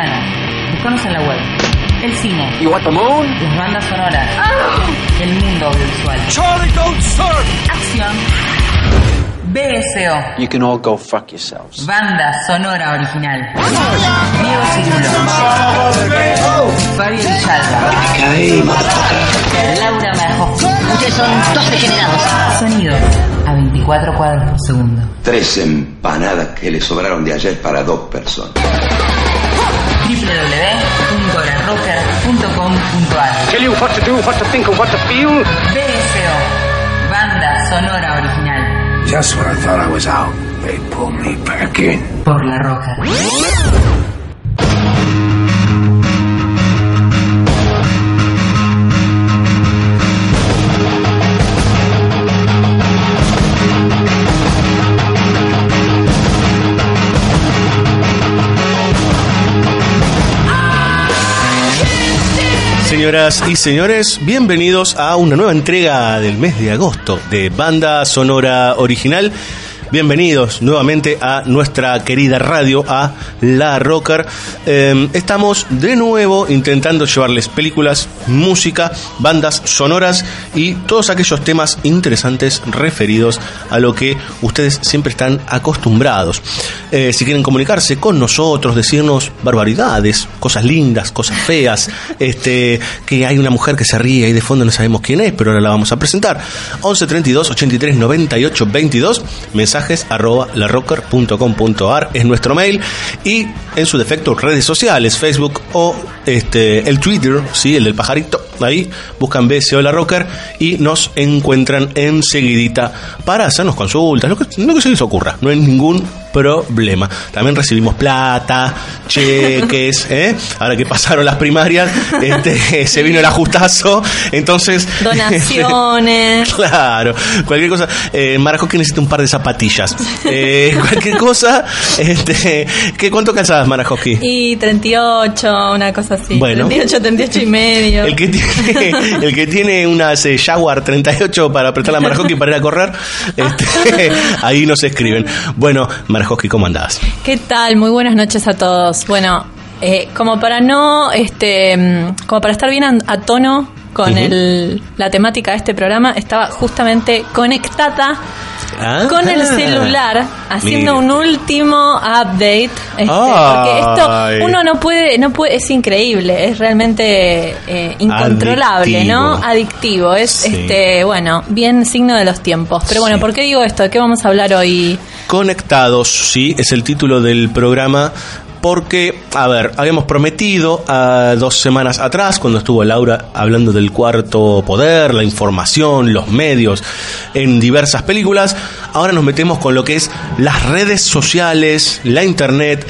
ventanas. Buscanos en la web. El cine, You want the moon? las bandas sonoras, el mundo audiovisual, Charlie, don't surf! acción, BSO, You can all go fuck yourselves. banda sonora original. Diego Cirulo, Fabio Villalba, Laura Marjos. Ustedes son dos degenerados. Sonido a 24 cuadros por segundo. Tres empanadas que le sobraron de ayer para dos personas. www.larocker.com.ar Tell you what to do, what to think, and what to feel. BSO, banda sonora original. Just when I thought I was out, they pulled me back in. Por La Roca. Señoras y señores, bienvenidos a una nueva entrega del mes de agosto de Banda Sonora Original. Bienvenidos nuevamente a nuestra querida radio, a La Rocker. Eh, estamos de nuevo intentando llevarles películas, música, bandas sonoras y todos aquellos temas interesantes referidos a lo que ustedes siempre están acostumbrados. Eh, si quieren comunicarse con nosotros, decirnos barbaridades, cosas lindas, cosas feas, este, que hay una mujer que se ríe y de fondo no sabemos quién es, pero ahora la vamos a presentar. 11 32 83 98 22, mensajes arroba larrocker.com.ar es nuestro mail y en su defecto redes sociales, Facebook o este, el Twitter, ¿sí? el del pajarito, ahí buscan BSO La Rocker y nos encuentran enseguidita para hacernos consultas, lo que, lo que se les ocurra, no hay ningún problema. También recibimos plata, cheques, ¿eh? ahora que pasaron las primarias, este, se vino el ajustazo, entonces... Donaciones. claro, cualquier cosa. Eh, necesita un par de zapatillas. Eh, cualquier cosa, este, ¿qué, ¿cuánto calzabas, Marajoski? Y 38, una cosa así. Bueno. 38, 38 y medio. El que tiene, el que tiene unas eh, Jaguar 38 para apretar la Marajoski para ir a correr, este, ahí nos escriben. Bueno, Marajoski, ¿cómo andás? ¿Qué tal? Muy buenas noches a todos. Bueno, eh, como para no, este, mm, como para estar bien a, a tono con el, la temática de este programa, estaba justamente conectada Ah, con el celular haciendo mira. un último update este, porque esto uno no puede no puede es increíble es realmente eh, incontrolable no Adictivo. adictivo es Sí. este bueno bien signo de los tiempos pero bueno Sí. por qué digo esto de qué vamos a hablar hoy Conectados, sí, es el título del programa. Porque, a ver, habíamos prometido ah, dos semanas atrás, cuando estuvo Laura hablando del cuarto poder, la información, los medios, en diversas películas, ahora nos metemos con lo que es las redes sociales, la internet,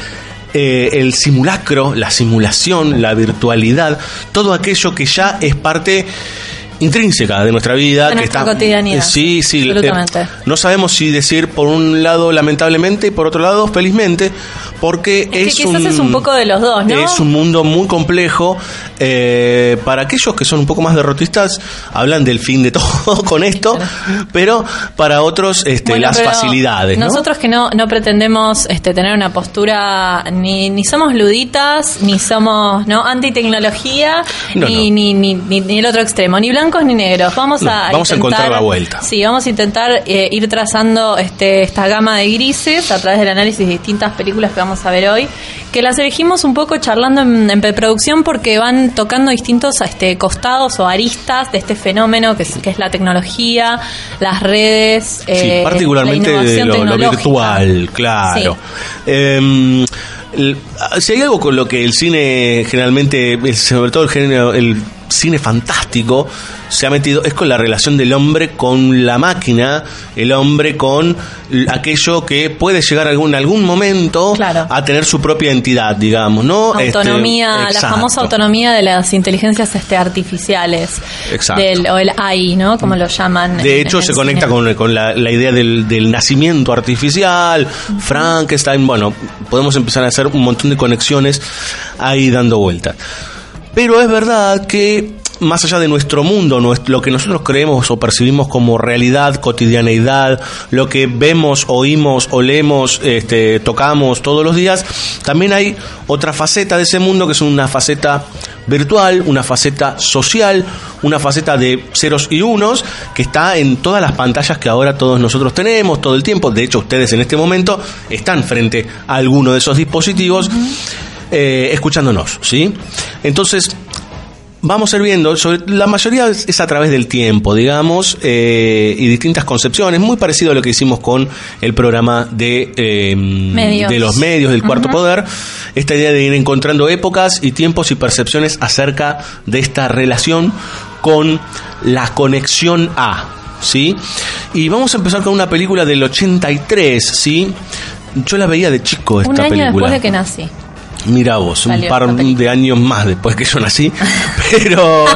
eh, el simulacro, la simulación, la virtualidad, todo aquello que ya es parte intrínseca de nuestra vida. De que nuestra está, cotidianidad. Sí, sí. eh, Absolutamente. no sabemos si decir por un lado lamentablemente y por otro lado felizmente, porque Es que quizás un, es un poco de los dos, ¿no? Es un mundo muy complejo. eh, para aquellos que son un poco más derrotistas, hablan del fin de todo con esto, pero para otros este, Bueno, las facilidades. ¿no? Nosotros que no, no pretendemos este, tener una postura, ni, ni somos luditas, ni somos no antitecnología, No, ni, no. Ni, ni, ni, ni el otro extremo, ni blancos ni negros. Vamos No, a vamos a encontrar la vuelta. Sí, vamos a intentar eh, ir trazando este, esta gama de grises a través del análisis de distintas películas que vamos a ver hoy, que las elegimos un poco charlando en, en preproducción porque van tocando distintos este, costados o aristas de este fenómeno que es, que es la tecnología, las redes. Sí, eh, particularmente la lo, virtual, claro. Em, si hay algo con lo que el cine generalmente, el- sobre todo el género, el cine fantástico, se ha metido, es con la relación del hombre con la máquina, el hombre con aquello que puede llegar algún, en algún momento Claro. a tener su propia entidad, digamos, ¿no? Este, Autonomía, la famosa autonomía de las inteligencias este, artificiales. Exacto. Del, o el AI, ¿no? Como lo llaman. De en- hecho, en se conecta cine. con, con la, la idea del, del nacimiento artificial, Frankenstein, bueno, podemos empezar a hacer un montón de conexiones ahí dando vueltas. Pero es verdad que más allá de nuestro mundo, lo que nosotros creemos o percibimos como realidad, cotidianeidad, lo que vemos, oímos, olemos, este, tocamos todos los días, también hay otra faceta de ese mundo que es una faceta virtual, una faceta social, una faceta de ceros y unos que está en todas las pantallas que ahora todos nosotros tenemos todo el tiempo. De hecho, ustedes en este momento están frente a alguno de esos dispositivos eh, escuchándonos, ¿sí? Entonces, vamos a ir viendo, sobre, la mayoría es, a través del tiempo, digamos, eh, y distintas concepciones, muy parecido a lo que hicimos con el programa de, eh, Medios. de los medios del cuarto poder, esta idea de ir encontrando épocas y tiempos y percepciones acerca de esta relación con la conexión a, ¿sí? Y vamos a empezar con una película del 83, ¿sí? Yo la veía de chico esta Un año película. después de que nací. Mira vos, un par de años más después que yo nací, pero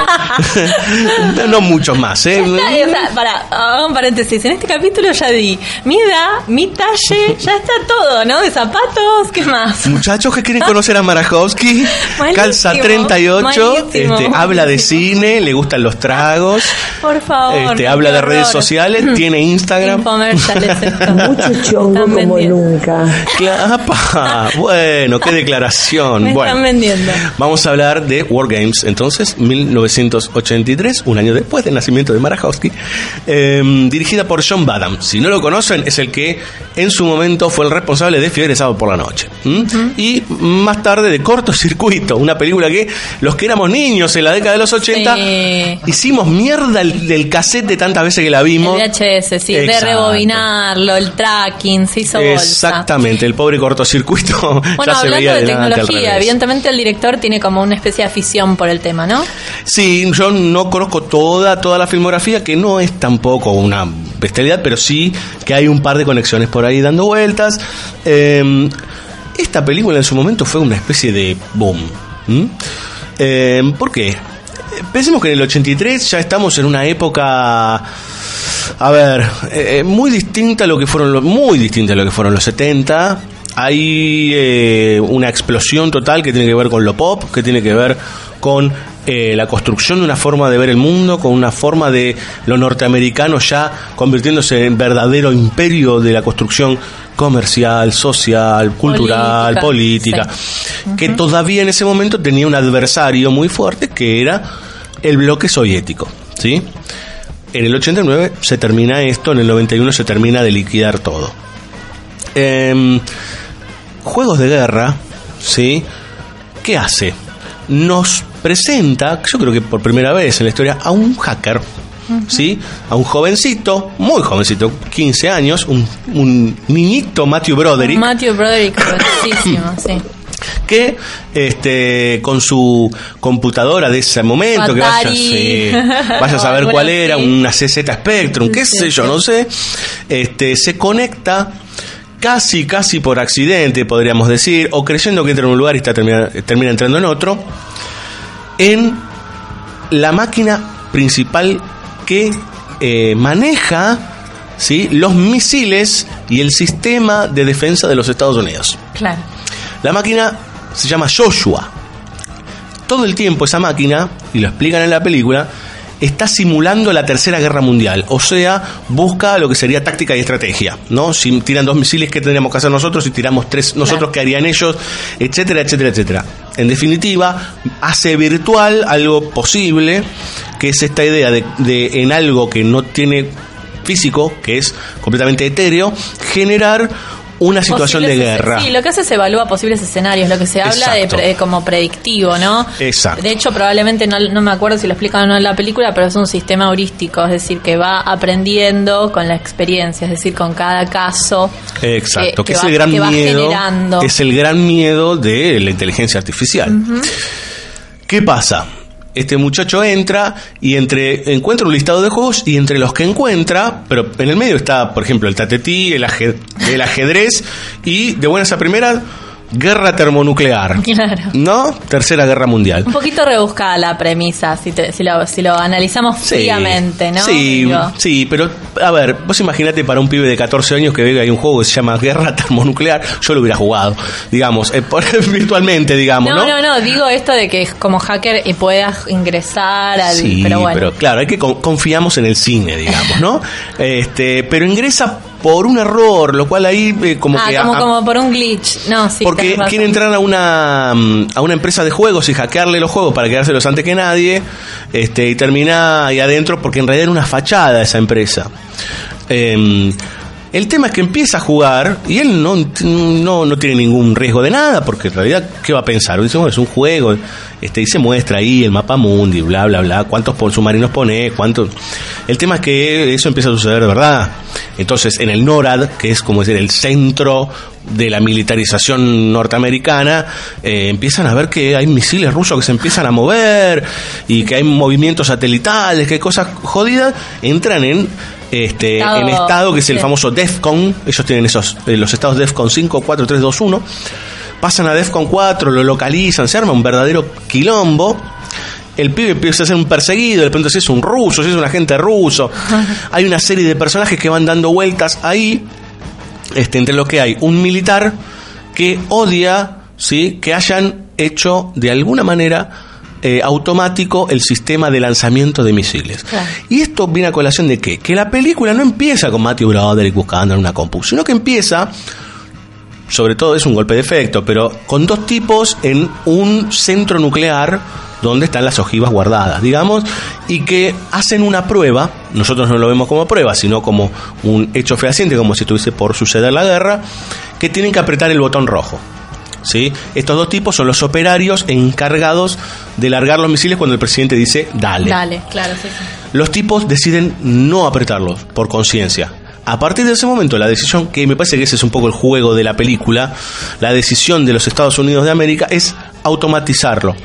no, no muchos más, ¿eh? O sea, para, hago un paréntesis. En este capítulo ya di mi edad, mi talle, ya está todo, ¿no? De zapatos, ¿qué más? Muchachos que quieren conocer a Marajowski, calza 38, malísimo. este, habla de cine, le gustan los tragos, Por favor. este, habla de horror. redes sociales, tiene Instagram. Mucho chongo como nunca. Clapa, bueno, qué declaración. Me bueno, están vendiendo. Vamos a hablar de War Games, entonces, 1983, un año después del nacimiento de Marajowski, eh, dirigida por John Badham. Si no lo conocen, es el que en su momento fue el responsable de Fiebre de Sábado por la Noche. Y más tarde de Cortocircuito, una película que los que éramos niños en la década de los 80 Sí. hicimos mierda el- del cassette de tantas veces que la vimos. El VHS, sí, de rebobinarlo, el tracking, se hizo bolsa. Exactamente, el pobre cortocircuito Bueno, ya se veía de al tecnología, evidentemente el director tiene como una especie de afición por el tema, ¿no? Sí, yo no conozco toda, toda la filmografía, que no es tampoco una bestialidad, pero sí que hay un par de conexiones por ahí dando vueltas. Eh, esta película en su momento fue una especie de boom. ¿m? Eh, ¿Por qué? Pensemos que en el 83 ya estamos en una época, a ver, eh, eh, muy distinta a lo que fueron los, muy distinta a lo que fueron los 70. Hay eh, una explosión total que tiene que ver con lo pop, que tiene que ver con eh, la construcción de una forma de ver el mundo, con una forma de lo norteamericano ya convirtiéndose en verdadero imperio de la construcción comercial, social, cultural, política, Política, que todavía en ese momento tenía un adversario muy fuerte que era el bloque soviético, ¿sí? En el 89 se termina esto, en el 91 se termina de liquidar todo. Em, juegos de guerra, ¿sí? ¿Qué hace? Nos presenta, yo creo que por primera vez en la historia, a un hacker, ¿sí? A un jovencito, muy jovencito, 15 años, un, un niñito Matthew Broderick, Matthew Broderick, sí. que este con su computadora de ese momento, que vaya, sí, vaya a saber cuál era, una CZ Spectrum, qué Sí, sé yo, no sé, este se conecta casi, casi por accidente, podríamos decir, o creyendo que entra en un lugar y está termina, termina entrando en otro, en la máquina principal que eh, maneja ¿sí? los misiles y el sistema de defensa de los Estados Unidos. Claro. La máquina se llama Joshua. Todo el tiempo esa máquina, y lo explican en la película, está simulando la Tercera Guerra Mundial. O sea, busca lo que sería táctica y estrategia. ¿no? Si tiran dos misiles, ¿qué tendríamos que hacer nosotros? Si tiramos tres, nosotros. ¿qué harían ellos? Etcétera, etcétera, etcétera. En definitiva, hace virtual algo posible, que es esta idea de, de en algo que no tiene físico, que es completamente etéreo, generar una situación de guerra. Sí, lo que hace es evalúa posibles escenarios, lo que se habla de pre- como predictivo, ¿no? Exacto. De hecho, probablemente, no, no me acuerdo si lo explican o no en la película, pero es un sistema heurístico, es decir, que va aprendiendo con la experiencia, es decir, con cada caso. Exacto, que, que es va- el gran que miedo. Es el gran miedo de la inteligencia artificial. ¿Qué pasa? Este muchacho entra y entre encuentra un listado de juegos y entre los que encuentra, pero en el medio está, por ejemplo, el tatetí, el, aje- el ajedrez y de buenas a primeras guerra termonuclear. Claro. ¿No? Tercera guerra mundial. Un poquito rebuscada la premisa, si, te- si, lo, si lo analizamos fríamente, ¿no? Sí, Digo, sí, pero a ver, vos imaginate para un pibe de 14 años que ve que hay un juego que se llama Guerra Termonuclear, yo lo hubiera jugado, digamos, eh, por- virtualmente, digamos, no, ¿no? no, no, digo esto de que como hacker y puedas ingresar al... Sí, pero bueno. claro, hay que con- confiamos en el cine, digamos, ¿no? este, pero ingresa por un error, lo cual ahí eh, como ah, que como, a- como por un glitch. No, sí. porque quiere entrar a una mm, a una empresa de juegos y hackearle los juegos para quedárselos antes que nadie este y termina ahí adentro porque en realidad era una fachada esa empresa Em, el tema es que empieza a jugar y él no, no, no tiene ningún riesgo de nada, porque en realidad, ¿qué va a pensar? Dice, es un juego, este, y se muestra ahí el mapa mundi, bla, bla, bla, cuántos submarinos pone, cuántos... El tema es que eso empieza a suceder de verdad. Entonces, en el NORAD, que es como decir el centro de la militarización norteamericana, eh, empiezan a ver que hay misiles rusos que se empiezan a mover y que hay movimientos satelitales, que cosas jodidas, entran en este Estado- en estado que es el sí. famoso DEFCON, ellos tienen esos eh, los estados DEFCON 5, 4, 3, 2, 1. Pasan a DEFCON 4, lo localizan, se arma un verdadero quilombo. El pibe empieza a ser un perseguido, de pronto si es un ruso, si es un agente ruso. Hay una serie de personajes que van dando vueltas ahí, este, entre lo que hay un militar que odia ¿sí? que hayan hecho de alguna manera eh, automático el sistema de lanzamiento de misiles. Claro. Y esto viene a colación de qué? Que la película no empieza con Matthew Broderick buscando en una compu, sino que empieza, sobre todo es un golpe de efecto, pero con dos tipos en un centro nuclear donde están las ojivas guardadas, digamos, y que hacen una prueba, nosotros no lo vemos como prueba, sino como un hecho fehaciente, como si estuviese por suceder la guerra, que tienen que apretar el botón rojo. ¿Sí? Estos dos tipos son los operarios encargados de largar los misiles cuando el presidente dice dale. Dale, claro, sí, sí. Los tipos deciden no apretarlos por conciencia. A partir de ese momento, la decisión, que me parece que ese es un poco el juego de la película, la decisión de los Estados Unidos de América es automatizarlo.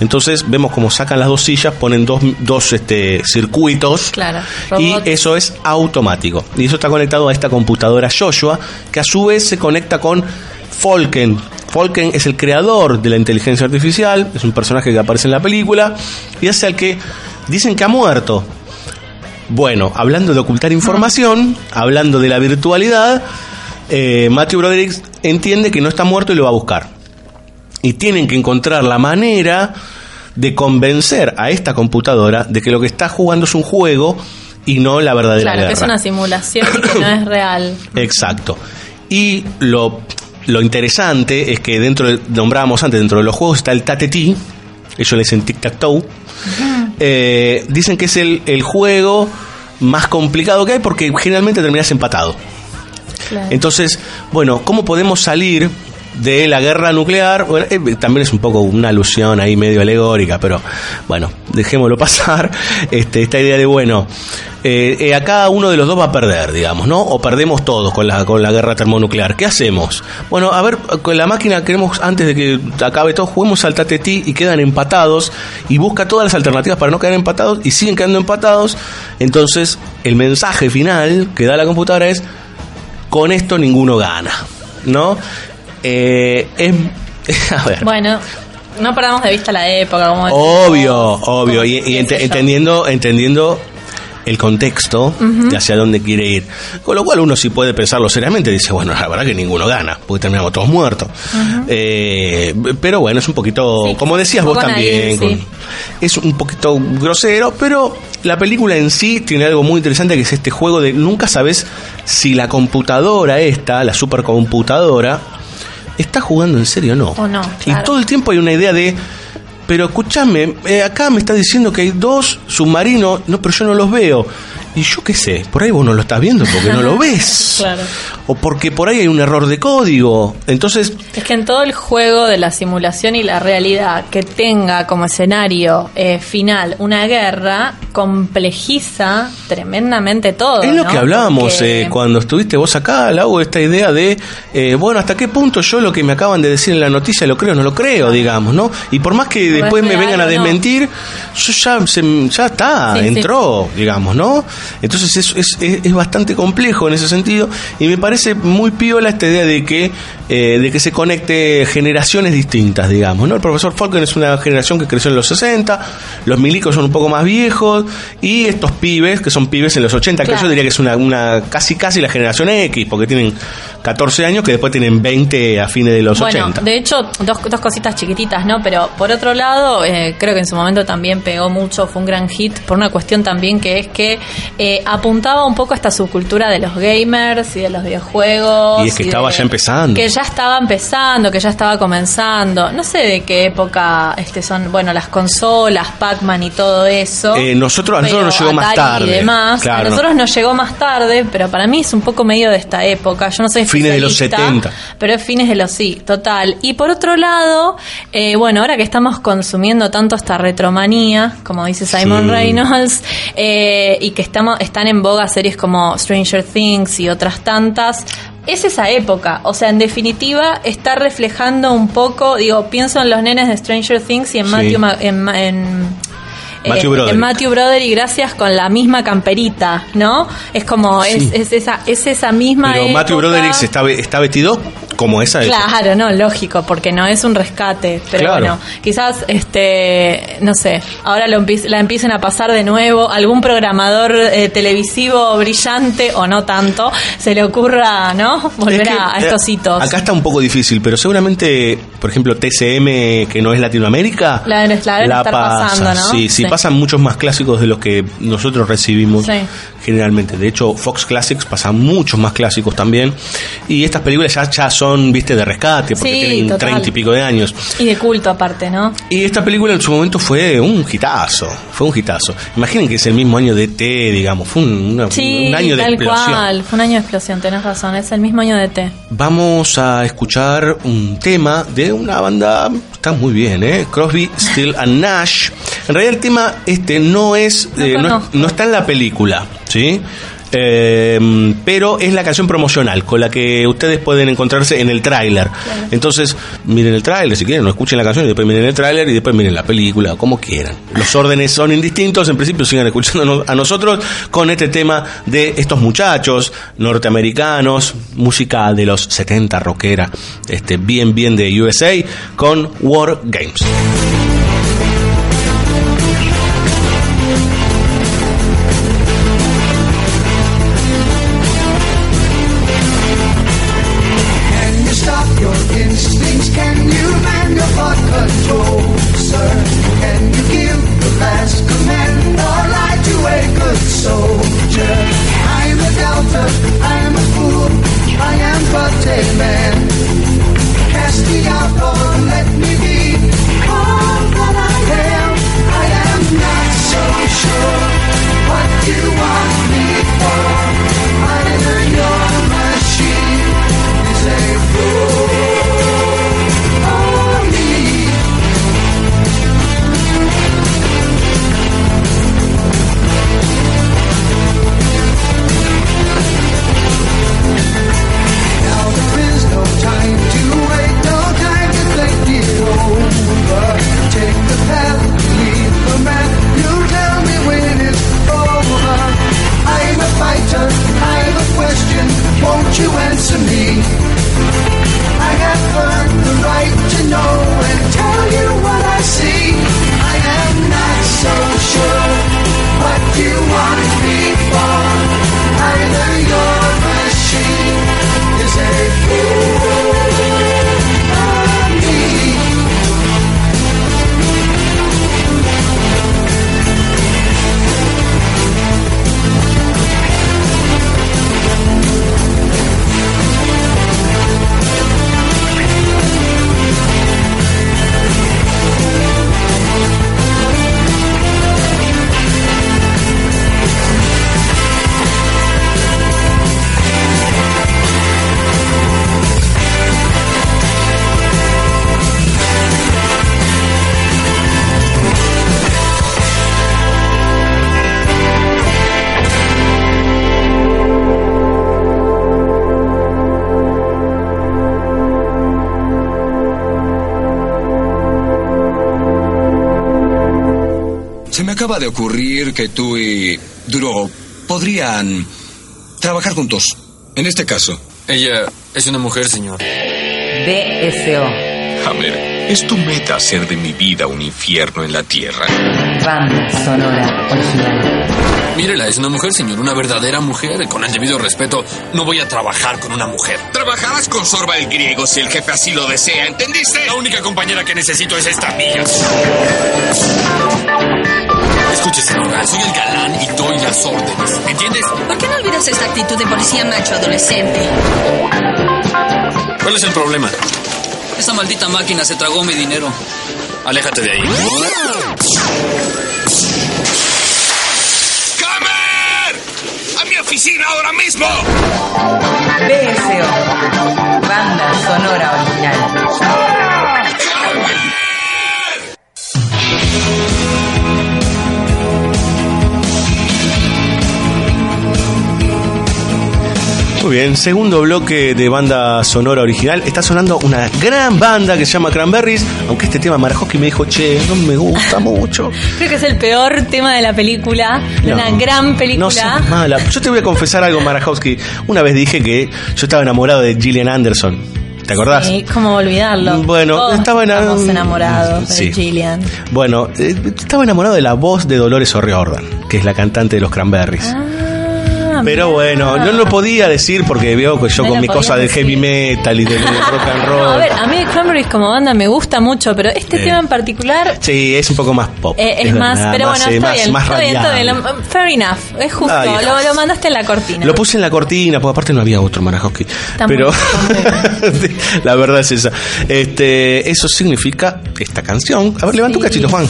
Entonces vemos cómo sacan las dos sillas, ponen dos, dos este, circuitos Claro, y eso es automático. Y eso está conectado a esta computadora Joshua, que a su vez se conecta con Falken. Falken es el creador de la inteligencia artificial, es un personaje que aparece en la película y es el que dicen que ha muerto. Bueno, hablando de ocultar información, hablando de la virtualidad, eh, Matthew Broderick entiende que no está muerto y lo va a buscar. Y tienen que encontrar la manera de convencer a esta computadora de que lo que está jugando es un juego y no la verdadera Claro, que es guerra. una simulación que no es real. Exacto. Y lo, lo interesante es que dentro, de, nombrábamos antes, dentro de los juegos está el Tateti, ellos le dicen tic-tac-toe. Eh, dicen que es el, el juego más complicado que hay porque generalmente terminas empatado. Claro. Entonces, bueno, ¿cómo podemos salir de la guerra nuclear? Bueno, eh, también es un poco una alusión ahí medio alegórica, pero bueno, dejémoslo pasar. Este, esta idea de, bueno, eh, eh, acá uno de los dos va a perder, digamos, ¿no? O perdemos todos con la, con la guerra termonuclear. ¿Qué hacemos? Bueno, a ver, con la máquina queremos, antes de que acabe todo, juguemos al Tatetí y quedan empatados y busca todas las alternativas para no quedar empatados y siguen quedando empatados. Entonces, el mensaje final que da la computadora es con esto ninguno gana, ¿no? Eh, es, a ver, Bueno, no perdamos de vista la época, como obvio, obvio, y, entendiendo, entendiendo el contexto de hacia dónde quiere ir. Con lo cual uno sí puede pensarlo seriamente, dice, bueno, la verdad que ninguno gana, porque terminamos todos muertos. Eh, pero bueno, es un poquito, Sí, como decías vos también, sí. es un poquito grosero, pero la película en sí tiene algo muy interesante que es este juego de nunca sabes si la computadora esta, la supercomputadora, está jugando en serio o no. O no, claro. Y todo el tiempo hay una idea de, pero escúchame, eh, acá me está diciendo que hay dos submarinos, no, pero yo no los veo. Y yo qué sé, por ahí vos no lo estás viendo porque no lo ves. Claro. O porque por ahí hay un error de código. Entonces, Es que en todo el juego de la simulación y la realidad que tenga como escenario eh, final una guerra complejiza tremendamente todo. Es lo ¿no? que hablábamos Porque- eh, cuando estuviste vos acá, Lau, esta idea de, eh, bueno, hasta qué punto yo lo que me acaban de decir en la noticia lo creo o no lo creo, digamos, ¿no? Y por más que No después me vengan a no. desmentir, yo ya, se- ya está, Sí, sí. entró, digamos, ¿no? Entonces es, es, es- bastante complejo en ese sentido y me parece muy piola esta idea de que, eh, de que se conecte generaciones distintas, digamos. ¿no? El profesor Falcon es una generación que creció en los 60, los milicos son un poco más viejos y estos pibes, que son pibes en los 80, que Claro. yo diría que es una, una casi casi la generación X, porque tienen 14 años que después tienen 20 a fines de los Bueno, 80. de hecho, dos, dos cositas chiquititas, ¿no? Pero por otro lado, eh, creo que en su momento también pegó mucho, fue un gran hit, por una cuestión también que es que eh, apuntaba un poco a esta subcultura de los gamers y de los videojuegos. Y es que estaba ya empezando. Que ya estaba empezando, que ya estaba comenzando. No sé de qué época este son, bueno, las consolas, Pac-Man y todo eso. Eh, nosotros- a nosotros nos llegó más tarde, Y demás. claro. A nosotros nos llegó más tarde, pero para mí es un poco medio de esta época. Yo no soy Fines de los especialista, 70. pero es fines de los sí, total. Y por otro lado, eh, bueno, ahora que estamos consumiendo tanto esta retromanía, como dice Simon Sí. Reynolds, y que estamos están en boga series como Stranger Things y otras tantas. Es esa época, o sea, en definitiva está reflejando un poco, digo, pienso en los nenes de Stranger Things y en Sí. Matthew, Ma- en, en Matthew eh, Broderick. en Matthew Broderick, gracias con la misma camperita, ¿no? Es como, es, Sí. es esa, es esa misma Pero Matthew época. Broderick se está, está vestido como esa época. Claro, no, lógico, porque no es un rescate. Pero Claro. bueno, quizás, este, no sé, ahora lo la empiecen a pasar de nuevo. Algún programador eh, televisivo brillante, o no tanto, se le ocurra, ¿no? Volver Es que, a, a eh, estos hitos. Acá está un poco difícil, pero seguramente, por ejemplo, TCM, que no es Latinoamérica, La la deben estar pasando, ¿no? Sí, sí, Sí. pasan muchos más clásicos de los que nosotros recibimos Sí. Generalmente. De hecho, Fox Classics pasa muchos más clásicos también. Y estas películas ya, ya son, viste, de rescate, porque Sí, tienen treinta y pico de años. Y de culto aparte, ¿no? Y esta película en su momento fue un hitazo, fue un hitazo. Imaginen que es el mismo año de T, digamos, fue un, una- Sí, un año de tal explosión. cual. Fue un año de explosión, tenés razón. Es el mismo año de T. Vamos a escuchar un tema de una banda, está muy bien, ¿eh? Crosby, Still and Nash. En realidad el tema este no es, No eh, no está en la película, ¿sí? Eh, pero es la canción promocional con la que ustedes pueden encontrarse en el tráiler. Entonces, miren el tráiler si quieren, no escuchen la canción y después miren el tráiler y después miren la película, como quieran. Los órdenes son indistintos, en principio sigan escuchándonos a nosotros con este tema de estos muchachos norteamericanos, música de los 70 rockera, este bien bien de USA con War Games. De ocurrir que tú y Drop podrían trabajar juntos. En este caso. Ella es una mujer, señor. BSO. Hammer, es tu meta hacer de mi vida un infierno en la tierra. Banda sonora original. Mírela, es una mujer, señor, una verdadera mujer. Con el debido respeto, no voy a trabajar con una mujer. Trabajarás con Sorba el griego si el jefe así lo desea, ¿entendiste? La única compañera que necesito es esta mía. Escuche, señora, soy el galán y doy las órdenes. ¿Entiendes? ¿Por qué no olvidas esta actitud de policía macho adolescente? ¿Cuál es el problema? Esa maldita máquina se tragó mi dinero. Aléjate de ahí. ¡Hammer! ¡A mi oficina ahora mismo! BSO. Banda sonora original. Muy bien, segundo bloque de banda sonora original. Está sonando una gran banda que se llama Cranberries, aunque este tema Marajowski me dijo, che, no me gusta mucho. Creo que es el peor tema de la película, de No. una gran película. No seas mala. Yo te voy a confesar algo, Marajowski. Una vez dije que yo estaba enamorado de Gillian Anderson. ¿Te acordás? Sí, ¿Cómo olvidarlo? Bueno, Todos estaba ena- estamos enamorados Sí. de Gillian. Bueno, eh, estaba enamorado de la voz de Dolores O'Riordan, que es la cantante de los Cranberries. Ah, Pero mirá. bueno, no lo podía decir porque veo que yo No con lo mi cosa podías del heavy metal y del rock and roll. No, a ver, a mí Cranberries como banda me gusta mucho, pero este Eh. tema en particular Sí, es un poco más pop. eh, es, más, verdad, pero más, bueno, eh, está más- bien, más está bien, está bien. Fair enough, es justo, lo, mandaste en la cortina. Lo puse en la cortina, porque aparte no había otro muy Pero la verdad es esa. Este, eso significa esta canción. A ver, levanta un cachito, Juan.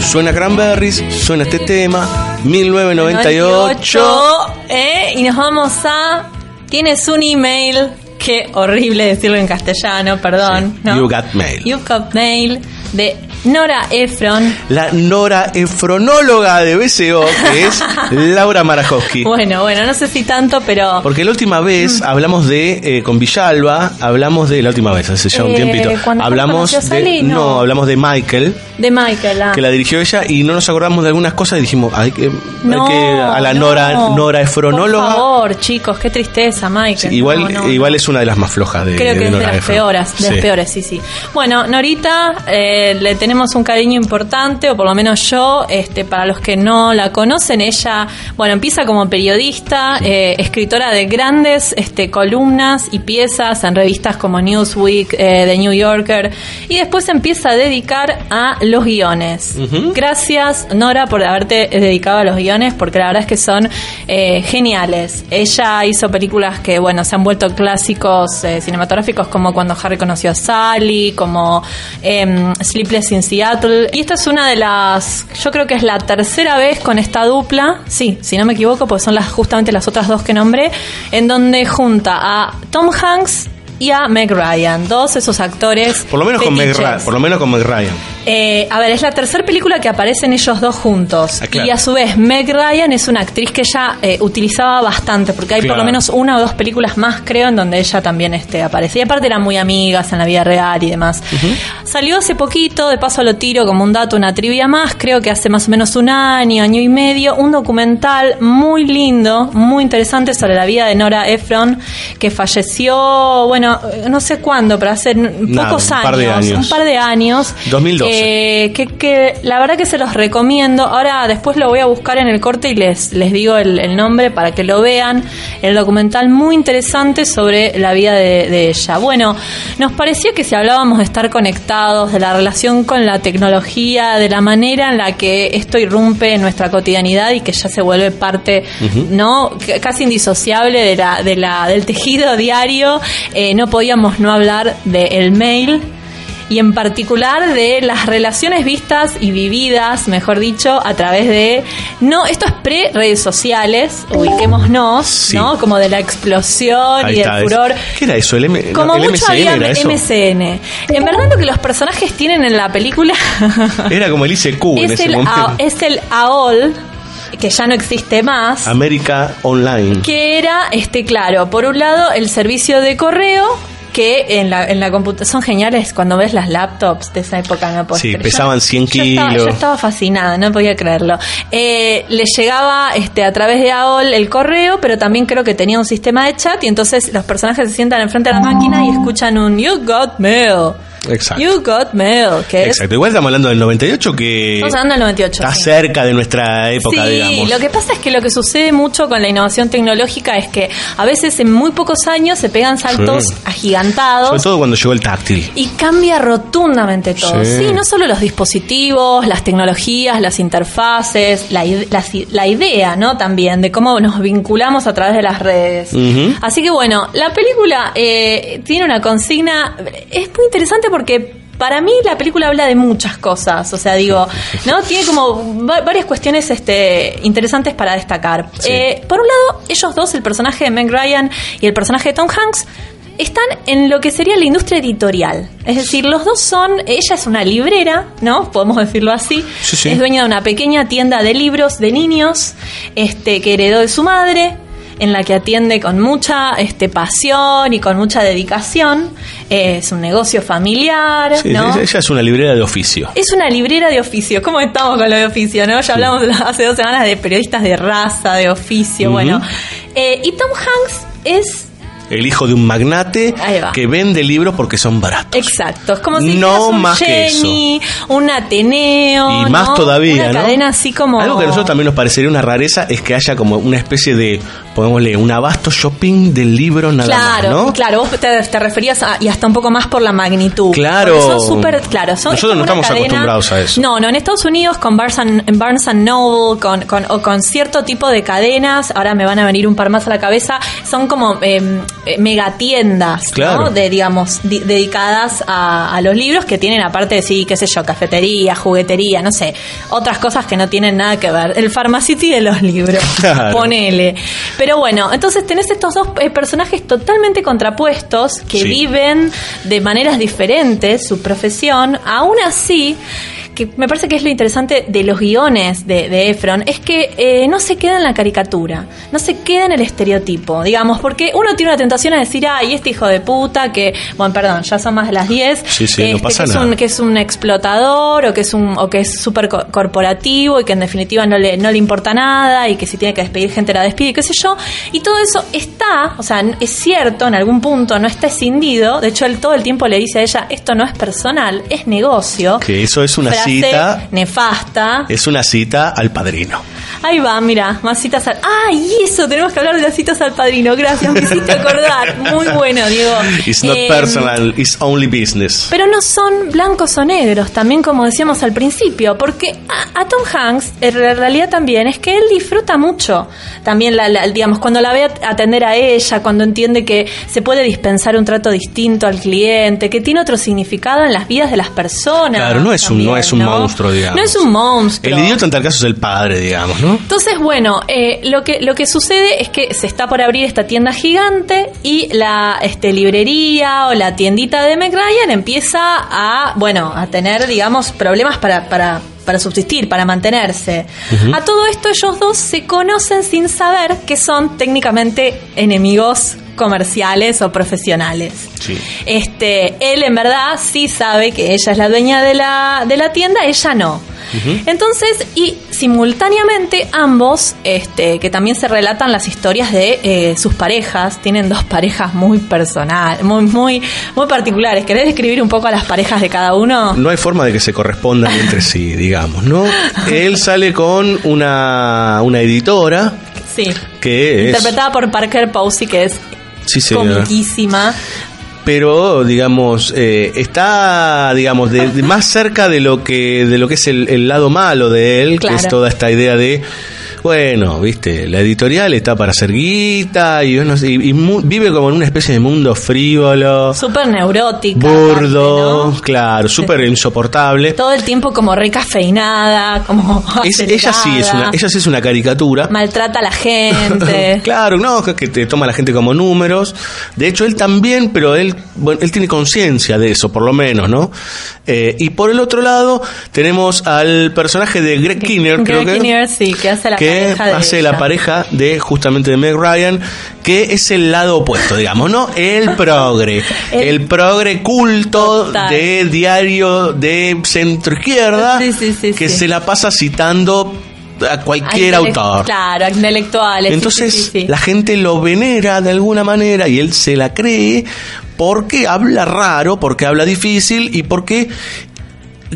Suena Cranberries, suena este tema, 1998. 98, ¿eh? Y nos vamos a. Tienes un email. Qué horrible decirlo en castellano, perdón. Sí, ¿no? You Got Mail. You Got Mail de Nora Ephron. La Nora Efronóloga de BCO, que es Laura Marajowski. Bueno, bueno, no sé si tanto, pero. Porque la última Mm. vez hablamos de, eh, con Villalba, hablamos de, la última vez, hace ya un Eh, tiempito, hablamos de, Sally, no. no. hablamos de Michael, De Michael, ah. que la dirigió ella, y no nos acordamos de algunas cosas y dijimos, hay que, hay No, que a la no. Nora, Nora Por Efronóloga. favor, chicos, qué tristeza, Michael. Sí, igual, igual es una de las más flojas de, Creo que de es de las de Sí. las peores, sí, sí. Bueno, Norita, eh, le tenemos un cariño importante, o por lo menos yo, este, para los que no la conocen, ella, bueno, empieza como periodista, eh, escritora de grandes este, columnas y piezas en revistas como Newsweek, eh, The New Yorker, y después empieza a dedicar a los guiones. Gracias, Nora, por haberte dedicado a los guiones, porque la verdad es que son eh, geniales. Ella hizo películas que, bueno, se han vuelto clásicos eh, cinematográficos como Cuando Harry conoció a Sally, como em, Sleepless in Seattle. Y esta es una de las, yo creo que es la tercera vez con esta dupla, sí, si no me equivoco, porque son las justamente las otras dos que nombré, en donde junta a Tom Hanks y a Meg Ryan, dos de esos actores. Por lo menos con Meg. Por lo menos con Meg Ryan. Eh, a ver, es la tercera película que aparecen ellos dos juntos. Ah, claro. Y a su vez, Meg Ryan es una actriz que ella eh, utilizaba bastante, porque hay por lo menos una o dos películas más, creo, en donde ella también este, aparece. Y aparte eran muy amigas en la vida real y demás. Salió hace poquito, de paso lo tiro como un dato, una trivia más, creo que hace más o menos un año, año y medio, un documental muy lindo, muy interesante sobre la vida de Nora Ephron, que falleció, bueno, no sé cuándo, pero hace pocos un par de años. Un par de años. 2012. Eh, que, que la verdad que se los recomiendo. Ahora después lo voy a buscar en el corte y les, les digo el, el nombre para que lo vean. El documental muy interesante sobre la vida de, de ella. Bueno, nos parecía que si hablábamos de estar conectados, de la relación con la tecnología, de la manera en la que esto irrumpe en nuestra cotidianidad y que ya se vuelve parte, ¿no? C- Casi indisociable de la, de la, del tejido diario, eh, no podíamos no hablar del mail y en particular de las relaciones vistas y vividas, mejor dicho, a través de no, esto es pre redes sociales, ubiquémonos, Sí. ¿no? Como de la explosión Ahí y está. del furor. ¿Qué era eso? El, M Como el mucho MSN había era eso. MSN. En verdad lo que los personajes tienen en la película Era como el ICQ en es, ese el momento. A- es el AOL, que ya no existe más. América Online. que era, este, claro, por un lado el servicio de correo que en la, en la computadora son geniales cuando ves las laptops de esa época, no puedo Sí, creer. pesaban Yo- 100 yo estaba- kilos. yo estaba fascinada, no podía creerlo. Eh, le llegaba este, a través de AOL el correo, pero también creo que tenía un sistema de chat y entonces los personajes se sientan enfrente de la máquina y escuchan un You got mail. Exacto. You got mail, que es... Exacto. Igual estamos hablando del 98 que Estamos hablando del 98. está sí. cerca de nuestra época, Sí, digamos. lo que pasa es que lo que sucede mucho con la innovación tecnológica es que a veces en muy pocos años se pegan saltos Sí. agigantados Sobre todo cuando llegó el táctil. y cambia rotundamente todo. Sí. No solo los dispositivos, las tecnologías, las interfaces, la, idea, ¿no? También de cómo nos vinculamos a través de las redes. Así que bueno, la película eh, tiene una consigna, es muy interesante porque para mí la película habla de muchas cosas, o sea, digo, ¿no? Tiene como va- varias cuestiones este, interesantes para destacar. Sí. Eh, por un lado, ellos dos, el personaje de Meg Ryan y el personaje de Tom Hanks, están en lo que sería la industria editorial. Es decir, los dos son, ella es una librera, ¿no? Podemos decirlo así. Sí, sí. Es dueña de una pequeña tienda de libros de niños, este, que heredó de su madre en la que atiende con mucha este, pasión y con mucha dedicación. Es un negocio familiar, Sí, ¿no? ella, es una librera de oficio. Es una librera de oficio. ¿Cómo estamos con lo de oficio, no? Ya hablamos hace dos semanas de periodistas de raza, de oficio, bueno. Eh, y Tom Hanks es El hijo de un magnate que vende libros porque son baratos. Exacto, es como si No un más que eso. Un Ateneo, Y más ¿no? todavía, una ¿no? cadena así como Algo que a nosotros también nos parecería una rareza es que haya como una especie de, pongámosle, un abasto shopping del libro nada Claro, más, ¿no? claro, vos te, te referías a, y hasta un poco más por la magnitud. Claro. Porque son súper, claro, son Nosotros no estamos acostumbrados a eso. No, no, en Estados Unidos con Barnes and, en Barnes and Noble, con, con, o con cierto tipo de cadenas, ahora me van a venir un par más a la cabeza, son como eh, eh, megatiendas, Claro. ¿no? De, digamos, di- dedicadas a, a los libros que tienen aparte de, sí, qué sé yo, cafetería, juguetería, no sé, otras cosas que no tienen nada que ver. El Pharmacity de los libros. Claro. Ponele. Pero bueno, entonces tenés estos dos eh, personajes totalmente contrapuestos que Sí. viven de maneras diferentes su profesión. Aún así, que me parece que es lo interesante de los guiones de, de Efron, es que eh, no se queda en la caricatura, no se queda en el estereotipo, digamos, porque uno tiene una tentación a decir, ay, este hijo de puta, que, bueno, perdón, ya son más de las 10, Sí, sí, no este, pasa que, es nada. un, que es un explotador o que es un o que es súper co- corporativo y que en definitiva no le, no le importa nada y que si tiene que despedir gente la despide, qué sé yo. Y todo eso está, o sea, es cierto en algún punto, no está escindido. De hecho, él todo el tiempo le dice a ella, esto no es personal, es negocio. Que eso es una Frase cita, nefasta. es una cita al padrino. Ahí va, mira, más citas al... ¡Ah, y eso! Tenemos que hablar de las citas al padrino. Gracias, me hiciste acordar. Muy bueno, Diego. It's not Eh, personal, it's only business. pero no son blancos o negros, también como decíamos al principio, porque a, a Tom Hanks en realidad también es que él disfruta mucho, también la, la- digamos cuando la ve at- atender a ella, cuando entiende que se puede dispensar un trato distinto al cliente, que tiene otro significado en las vidas de las personas. Claro, no es un, no es un ¿no? monstruo, digamos. No es un monstruo. El idiota en tal caso es el padre, digamos, ¿no? Entonces, bueno, eh, lo que lo que sucede es que se está por abrir esta tienda gigante y la este, librería o la tiendita de Meg Ryan empieza a, bueno, a tener, digamos, problemas para, para, para subsistir, para mantenerse. A todo esto ellos dos se conocen sin saber que son técnicamente enemigos comerciales o profesionales. Sí. Este, él en verdad sí sabe que ella es la dueña de la, de la tienda, ella no. Entonces, y simultáneamente ambos, este, que también se relatan las historias de eh, sus parejas, tienen dos parejas muy personales, muy, muy, muy particulares. ¿Querés describir un poco a las parejas de cada uno? No hay forma de que se correspondan entre sí, digamos, ¿no? Él sale con una, una editora Sí. que es... Interpretada por Parker Posey, que es Sí, comiquísima. Pero digamos eh, está digamos de, de más cerca de lo que de lo que es el, el lado malo de él Claro. que es toda esta idea de bueno, viste, la editorial está para hacer guita y, bueno, y- y mu- vive como en una especie de mundo frívolo, Súper neurótica. burdo, claro, súper insoportable. Todo el tiempo como recafeinada, como Es- ella sí es una, ella sí es una caricatura. maltrata a la gente. Claro, no, que que te toma a la gente como números. De hecho, él también, pero él, bueno, él tiene conciencia de eso, por lo menos, ¿no? Eh, y por el otro lado, tenemos al personaje de Greg Kinnear, creo que. Kinnear, sí, que hace la que que pareja de hace la pareja de justamente de Meg Ryan, que es el lado opuesto, digamos, ¿no? El progre, El- el, progre culto Total. de diario de centro izquierda, Sí, sí, sí, que se la pasa citando a cualquier A autor. Claro, a intelectuales. Entonces sí, sí, sí. la gente lo venera de alguna manera y él se la cree porque habla raro, porque habla difícil y porque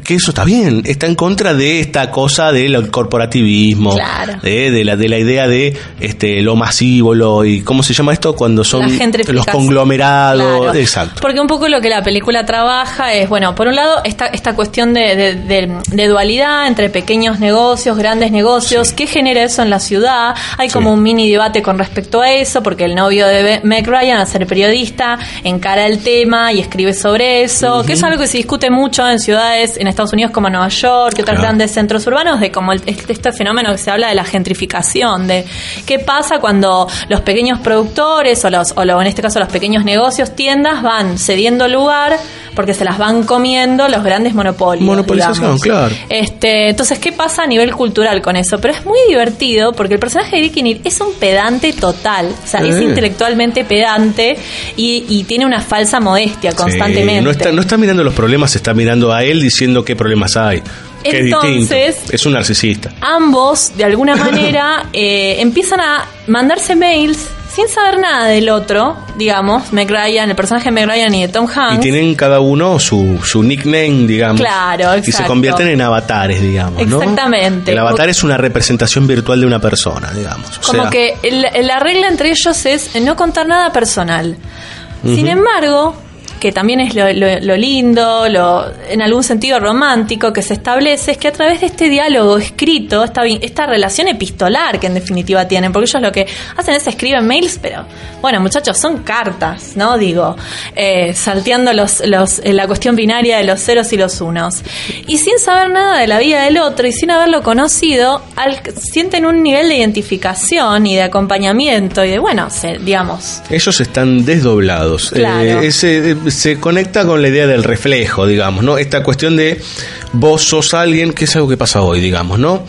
que eso está bien, está en contra de esta cosa del corporativismo, Claro. de, de la de la idea de este lo masivo, lo y cómo se llama esto cuando son los conglomerados, Claro. exacto. Porque un poco lo que la película trabaja es, bueno, por un lado, esta, esta cuestión de, de- de- de dualidad entre pequeños negocios, grandes negocios, ¿qué genera eso en la ciudad? Hay como un mini debate con respecto a eso, porque el novio de Meg Ryan, al ser periodista, encara el tema y escribe sobre eso, que es algo que se discute mucho en ciudades en Estados Unidos como Nueva York y otros Claro. grandes centros urbanos, de como el- este, este fenómeno que se habla de la gentrificación, de qué pasa cuando los pequeños productores o, los, o lo- en este caso los pequeños negocios, tiendas, van cediendo lugar porque se las van comiendo los grandes monopolios. Monopolización, digamos. claro. Este, entonces, ¿qué pasa a nivel cultural con eso? Pero es muy divertido porque el personaje de Neal es un pedante total, o sea, es intelectualmente pedante y, y tiene una falsa modestia Sí, constantemente. no está no está mirando los problemas, está mirando a él diciendo qué problemas hay. Entonces- distinto. Es un narcisista. ambos, de alguna manera, eh, empiezan a mandarse mails sin saber nada del otro, digamos, Meg Ryan, el personaje de Meg Ryan y de Tom Y Hanks. tienen cada uno su, su nickname, digamos. Claro, Y se exacto. convierten en avatares, digamos, ¿no? Exactamente. El avatar es una representación virtual de una persona, digamos. O Como sea, que la regla entre ellos es no contar nada personal. Sin embargo, que también es lo, lo- lo lindo, lo, en algún sentido romántico que se establece, es que a través de este diálogo escrito, esta, esta relación epistolar que en definitiva tienen, porque ellos lo que hacen es escriben mails, pero bueno, muchachos, son cartas, ¿no? Digo, eh, salteando los, los, eh, la cuestión binaria de los ceros y los unos. Y sin saber nada de la vida del otro y sin haberlo conocido, al- sienten un nivel de identificación y de acompañamiento y de, bueno, se- digamos, Ellos están desdoblados. Claro. Eh, ese, eh, se conecta con la idea del reflejo, digamos, ¿no? Esta cuestión de vos sos alguien, que es algo que pasa hoy, digamos, ¿no?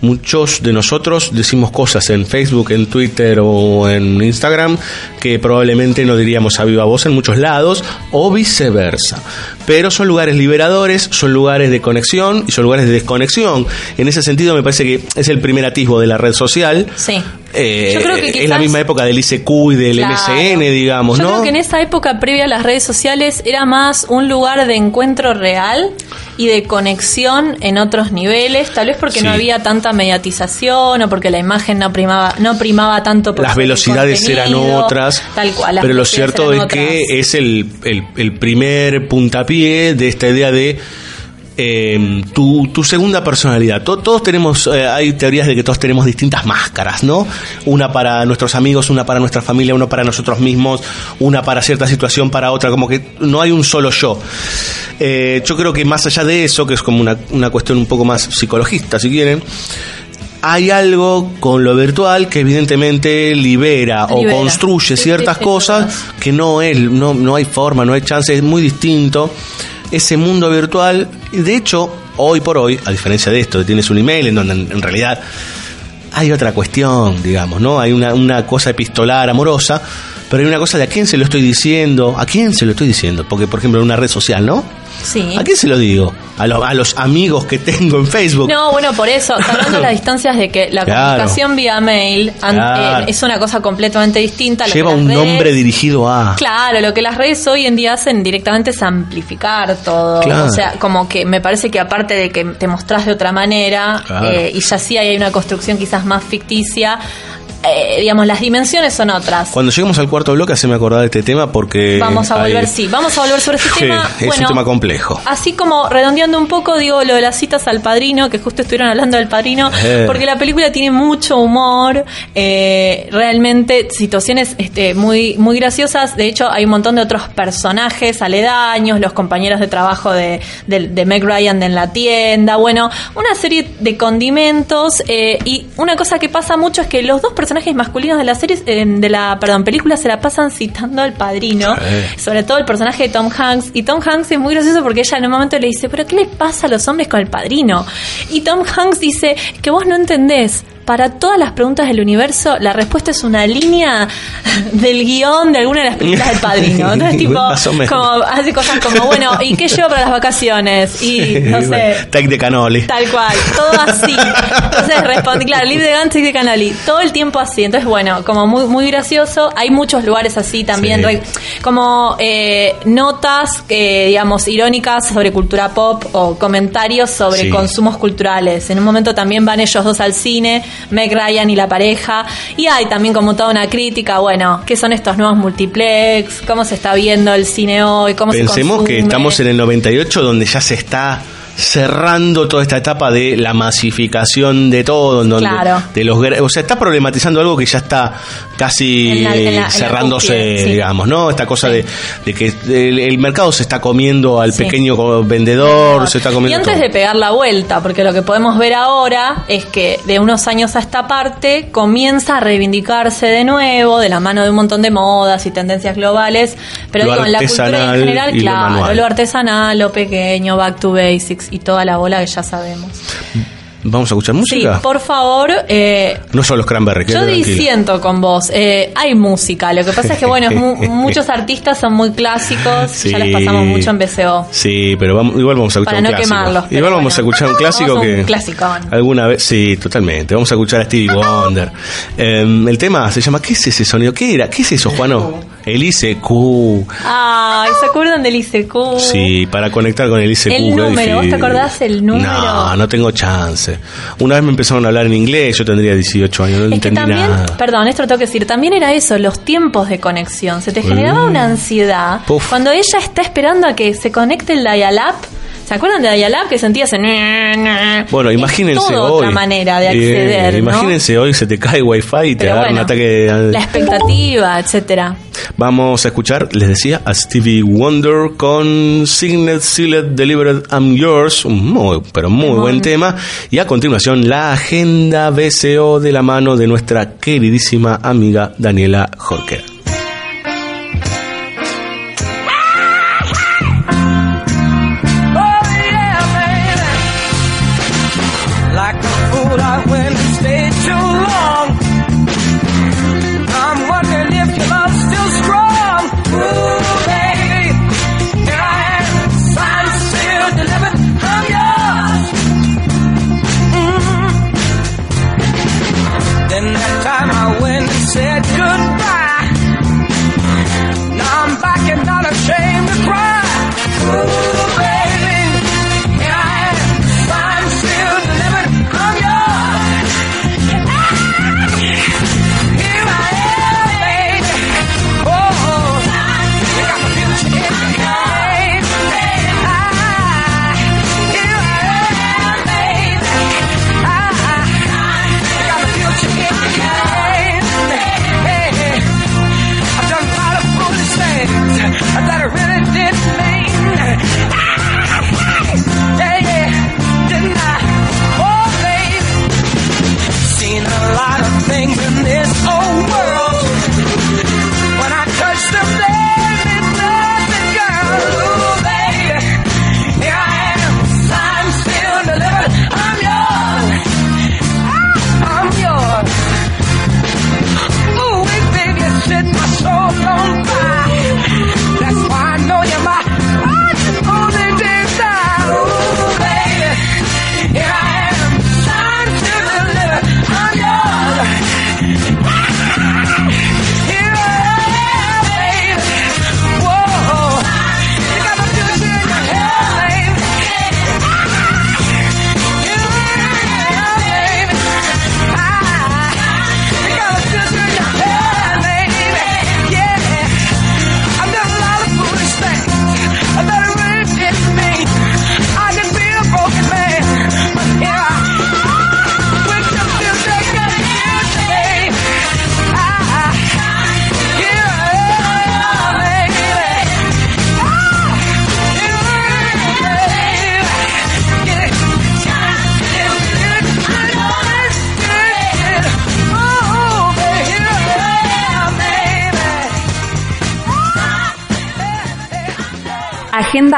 Muchos de nosotros decimos cosas en Facebook, en Twitter o en Instagram que probablemente no diríamos a viva voz en muchos lados o viceversa. Pero son lugares liberadores, son lugares de conexión y son lugares de desconexión. En ese sentido me parece que es el primer atisbo de la red social. sí. Eh, Yo creo que es la misma época del ICQ y del Claro. MSN, digamos, Yo ¿no? creo que en esa época previa a las redes sociales era más un lugar de encuentro real y de conexión en otros niveles, tal vez porque no había tanta mediatización o porque la imagen no primaba, no primaba tanto por Las velocidades eran otras, tal cual. pero lo cierto es que es el, el- el primer puntapié de esta idea de eh, tu, tu segunda personalidad. To- todos tenemos, eh, hay teorías de que todos tenemos distintas máscaras, ¿no? Una para nuestros amigos, una para nuestra familia, una para nosotros mismos, una para cierta situación, para otra, como que no hay un solo yo. Eh, yo creo que más allá de eso, que es como una, una cuestión un poco más psicologista, si quieren, hay algo con lo virtual que evidentemente libera, o Libera. construye Sí, ciertas cosas que no es, no, no hay forma, no hay chance, es muy distinto ese mundo virtual. De hecho, hoy por hoy, a diferencia de esto, tienes un email en donde en realidad hay otra cuestión, digamos, ¿no? Hay una, una cosa epistolar, amorosa, pero hay una cosa de a quién se lo estoy diciendo, a quién se lo estoy diciendo, porque por ejemplo en una red social, ¿no? Sí. ¿A quién se lo digo? A, lo- a los amigos que tengo en Facebook. No, bueno, por eso, hablando de las distancias de que la Claro. comunicación vía mail Claro. eh, es una cosa completamente distinta. a lo que Lleva un redes- nombre dirigido a... Claro, lo que las redes hoy en día hacen directamente es amplificar todo. Claro. O sea, como que me parece que aparte de que te mostrás de otra manera, eh, y ya sí hay una construcción quizás más ficticia, eh, digamos, las dimensiones son otras. Cuando lleguemos al cuarto bloque, haceme acordar de este tema porque. Vamos a hay- volver, sí, vamos a volver sobre este Sí, tema. es bueno, un tema complejo. Así como redondeando un poco, digo lo de las citas al padrino, que justo estuvieron hablando del padrino, Eh. porque la película tiene mucho humor, eh, realmente situaciones este, muy, muy graciosas. De hecho, hay un montón de otros personajes aledaños, los compañeros de trabajo de, de, de Meg Ryan en la tienda, bueno, una serie de condimentos. y una cosa que pasa mucho es que los dos personajes masculinos de la serie, eh, de la, perdón, película se la pasan citando al padrino Sí. sobre todo el personaje de Tom Hanks. Y Tom Hanks es muy gracioso porque ella en un momento le dice, pero ¿qué le pasa a los hombres con el padrino? Y Tom Hanks dice, que vos no entendés. Para todas las preguntas del universo, la respuesta es una línea del guion de alguna de las películas del padrino. Entonces, tipo, como hace cosas como, bueno, ¿y qué llevo para las vacaciones? Y no sé. Tech de canoli. Tal cual, todo así. Entonces respondí, claro, Live de Gantz y de Canali, todo el tiempo así. Entonces, bueno, como muy muy gracioso. Hay muchos lugares así también, Sí. como eh, notas, eh, digamos, irónicas sobre cultura pop o comentarios sobre Sí. consumos culturales. En un momento también van ellos dos al cine, Meg Ryan y la pareja. Y hay también como toda una crítica, bueno, ¿qué son estos nuevos multiplex? ¿Cómo se está viendo el cine hoy? ¿Cómo se Pensemos que consume? estamos en el 98 donde ya se está cerrando toda esta etapa de la masificación de todo, en donde Claro. de los o sea, está problematizando algo que ya está casi En la- en la- en la cerrándose, sí. digamos, ¿no? Esta cosa de, de que el, el mercado se está comiendo al Sí. pequeño vendedor, se está Y comiendo antes todo. de pegar la vuelta, porque lo que podemos ver ahora es que de unos años a esta parte comienza a reivindicarse de nuevo, de la mano de un montón de modas y tendencias globales, pero digo, en la cultura en general, y lo claro, lo artesanal, lo pequeño, back to basics y toda la bola que ya sabemos. Vamos a escuchar música. Sí, por favor, eh, No son los cranberry, yo disiento con vos. Eh, hay música. Lo que pasa es que, bueno, es mu- muchos artistas son muy clásicos. Sí. Ya les pasamos mucho en BCO. Sí, pero vamos, igual vamos a escuchar Para un no clásico. quemarlos, Igual vamos a escuchar un clásico Vamos a un que clasicón. alguna vez, sí, totalmente. Vamos a escuchar a Stevie Wonder. Eh, el tema se llama ¿Qué es ese sonido? ¿Qué era? ¿Qué es eso, Juano? El ICQ. Ay, ¿se acuerdan del ICQ? Sí, para conectar con el ICQ. El número, ¿vos te acordás el número? No, no tengo chance. Una vez me empezaron a hablar en inglés, yo tendría 18 años, no Es que entendí también, nada. perdón, esto lo tengo que decir, también era eso, los tiempos de conexión. Se te generaba Mm. una ansiedad Puf. cuando ella está esperando a que se conecte el dial-up. ¿Se acuerdan de dial-up que sentías en... Bueno, Es imagínense toda hoy. otra manera de Eh, acceder, ¿no? imagínense hoy se te cae wifi y te Pero agarra un bueno, ataque. al- La expectativa, etcétera. Vamos a escuchar, les decía, a Stevie Wonder con Signet Sealed Delivered I'm Yours, un muy, pero muy buen tema. Y a continuación, la agenda BCO de la mano de nuestra queridísima amiga Daniela Jorquera.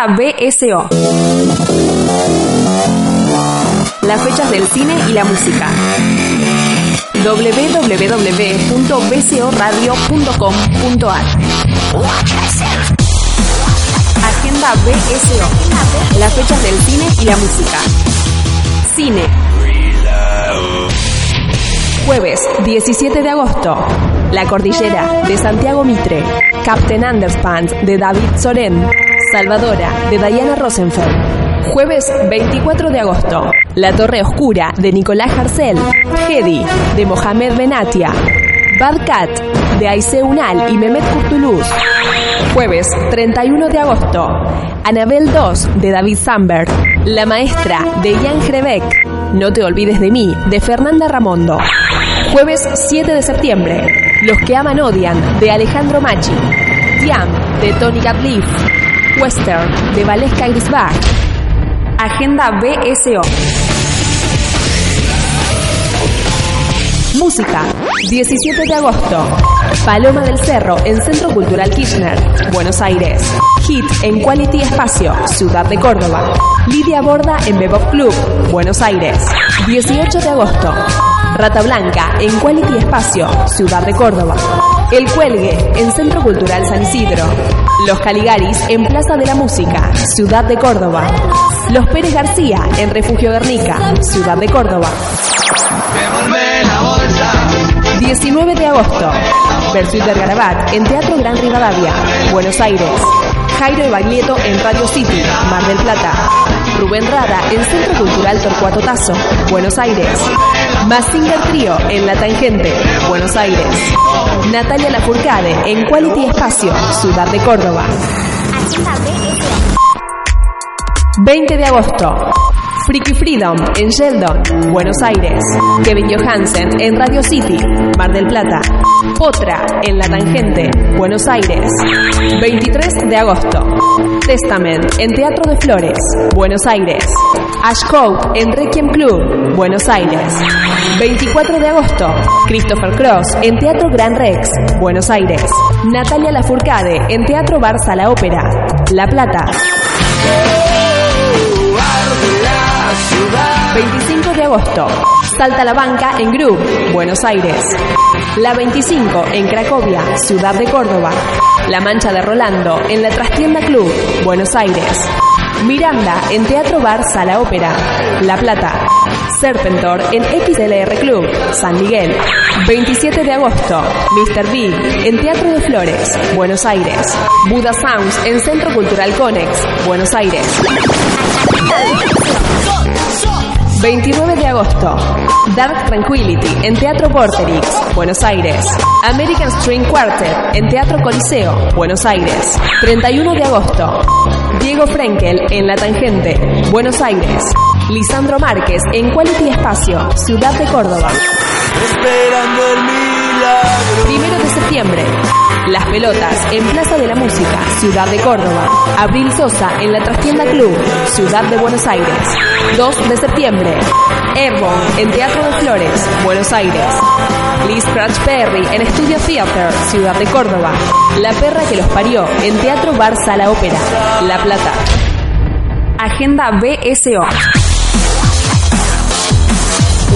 Agenda BSO. Las fechas del cine y la música. www.bcoradio.com.ar Agenda BSO. Las fechas del cine y la música. Cine. Jueves 17 de agosto. La Cordillera de Santiago Mitre. Captain Underpants de David Soren. Salvadora de Diana Rosenfeld. Jueves 24 de agosto. La Torre Oscura de Nicolás Jarcel. Hedi de Mohamed Benatia. Bad Cat de Aisé Unal y Mehmet Kurtuluz. Jueves 31 de agosto. Anabel 2 de David Sambert. La Maestra de Ian Grebeck. No te olvides de mí de Fernanda Ramondo. Jueves 7 de septiembre. Los que aman odian de Alejandro Machi. Tiam de Tony Gatliff. Western de Valeska Grisbach. Agenda BSO. Música. 17 de agosto. Paloma del Cerro en Centro Cultural Kirchner, Buenos Aires. Hit en Quality Espacio, Ciudad de Córdoba. Lidia Borda en Bebop Club, Buenos Aires. 18 de agosto. Rata Blanca en Quality Espacio, Ciudad de Córdoba. El Cuelgue en Centro Cultural San Isidro. Los Caligaris en Plaza de la Música, Ciudad de Córdoba. Los Pérez García en Refugio Guernica, Ciudad de Córdoba. 19 de agosto. Versuit del Garabat en Teatro Gran Rivadavia, Buenos Aires. Jairo Baglietto en Radio City, Mar del Plata. Rubén Rada en Centro Cultural Torcuato Tazo, Buenos Aires. Massinger Trío en La Tangente, Buenos Aires. Natalia Lafourcade en Quality Espacio, Ciudad de Córdoba. 20 de agosto. Freaky Freedom en Sheldon, Buenos Aires. Kevin Johansen en Radio City, Mar del Plata. Potra en La Tangente, Buenos Aires. 23 de agosto. Testament en Teatro de Flores, Buenos Aires. Ash Coke en Requiem Club, Buenos Aires. 24 de agosto. Christopher Cross en Teatro Gran Rex, Buenos Aires. Natalia Lafourcade en Teatro Bar Sala Ópera, La Plata. 25 de agosto. Salta la banca en Group, Buenos Aires. La 25 en Cracovia, Ciudad de Córdoba. La Mancha de Rolando en la Trastienda Club, Buenos Aires. Miranda en Teatro Bar Sala Ópera, La Plata. Serpentor en XLR Club, San Miguel. 27 de agosto, Mr. Big en Teatro de Flores, Buenos Aires. Buda Sounds en Centro Cultural Conex, Buenos Aires. 29 de agosto. Dark Tranquility en Teatro Vorterix, Buenos Aires. American String Quartet en Teatro Coliseo, Buenos Aires. 31 de agosto. Diego Frenkel en La Tangente, Buenos Aires. Lisandro Márquez en Quality Espacio, Ciudad de Córdoba. Esperando el milagro. Primero de septiembre. Las Pelotas en Plaza de la Música, Ciudad de Córdoba. Abril Sosa en la Trastienda Club, Ciudad de Buenos Aires. 2 de septiembre. Airborne en Teatro de Flores, Buenos Aires. Liz Cratch Perry en Estudio Theater, Ciudad de Córdoba. La perra que los parió en Teatro Bar Sala Ópera, La Plata. Agenda BSO.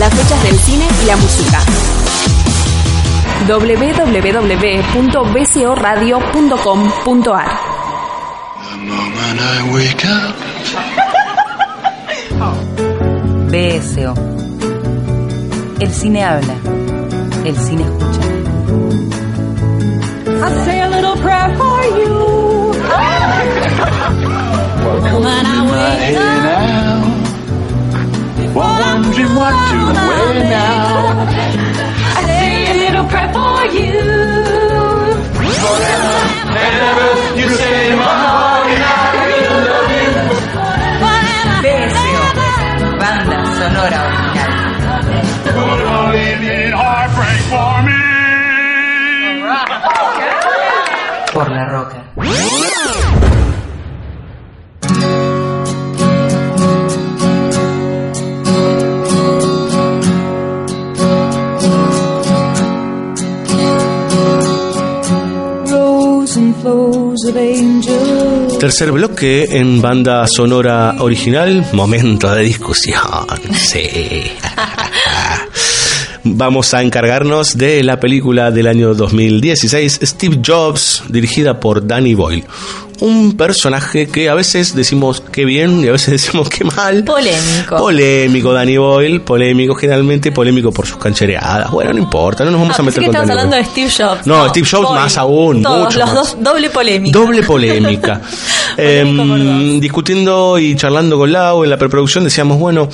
Las fechas del cine y la música www.bcoradio.com.ar BSO. El cine habla. El cine escucha. I say a little prayer for you. When I wake up, wondering what to wear now. I say a little prayer for you. Forever, you stay in my Tercer bloque en banda sonora original, momento de discusión. Sí. vamos a encargarnos de la película del año 2016, Steve Jobs, dirigida por Danny Boyle. Un personaje que a veces decimos que bien y a veces decimos que mal. Polémico. Polémico, Danny Boyle, polémico, generalmente polémico por sus canchereadas. Bueno, no importa, no nos vamos Ah, a meter con estabas Danny hablando Boyle. de Steve Jobs. No, Steve Jobs Boyle. más aún, Todos, mucho los más. dos, doble polémica. Doble polémica. Em, discutiendo y charlando con Lau en la preproducción decíamos, bueno,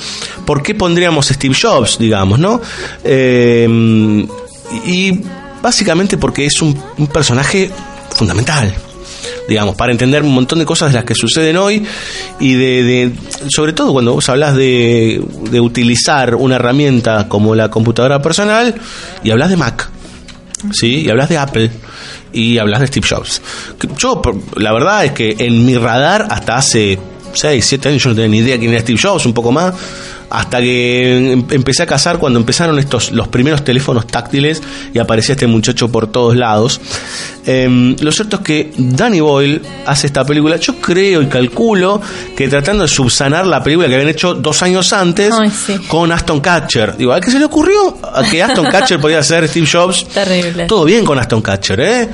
¿por qué pondríamos Steve Jobs, digamos, no? Em, y básicamente porque es un, un personaje fundamental digamos, para entender un montón de cosas de las que suceden hoy y de, de- sobre todo cuando vos hablas de, de utilizar una herramienta como la computadora personal y hablas de Mac, ¿sí? Y hablas de Apple y hablas de Steve Jobs. Yo, la verdad es que en mi radar hasta hace 6, 7 años yo no tenía ni idea quién era Steve Jobs, un poco más, hasta que em- empecé a cazar cuando empezaron estos los primeros teléfonos táctiles y aparecía este muchacho por todos lados. Em, lo cierto es que Danny Boyle hace esta película, yo creo y calculo que tratando de subsanar la película que habían hecho dos años antes Ay, sí. con Aston Catcher. Digo, ¿a qué se le ocurrió? A que Aston Catcher podía ser Steve Jobs. Terrible. Todo bien con Aston Catcher, ¿eh?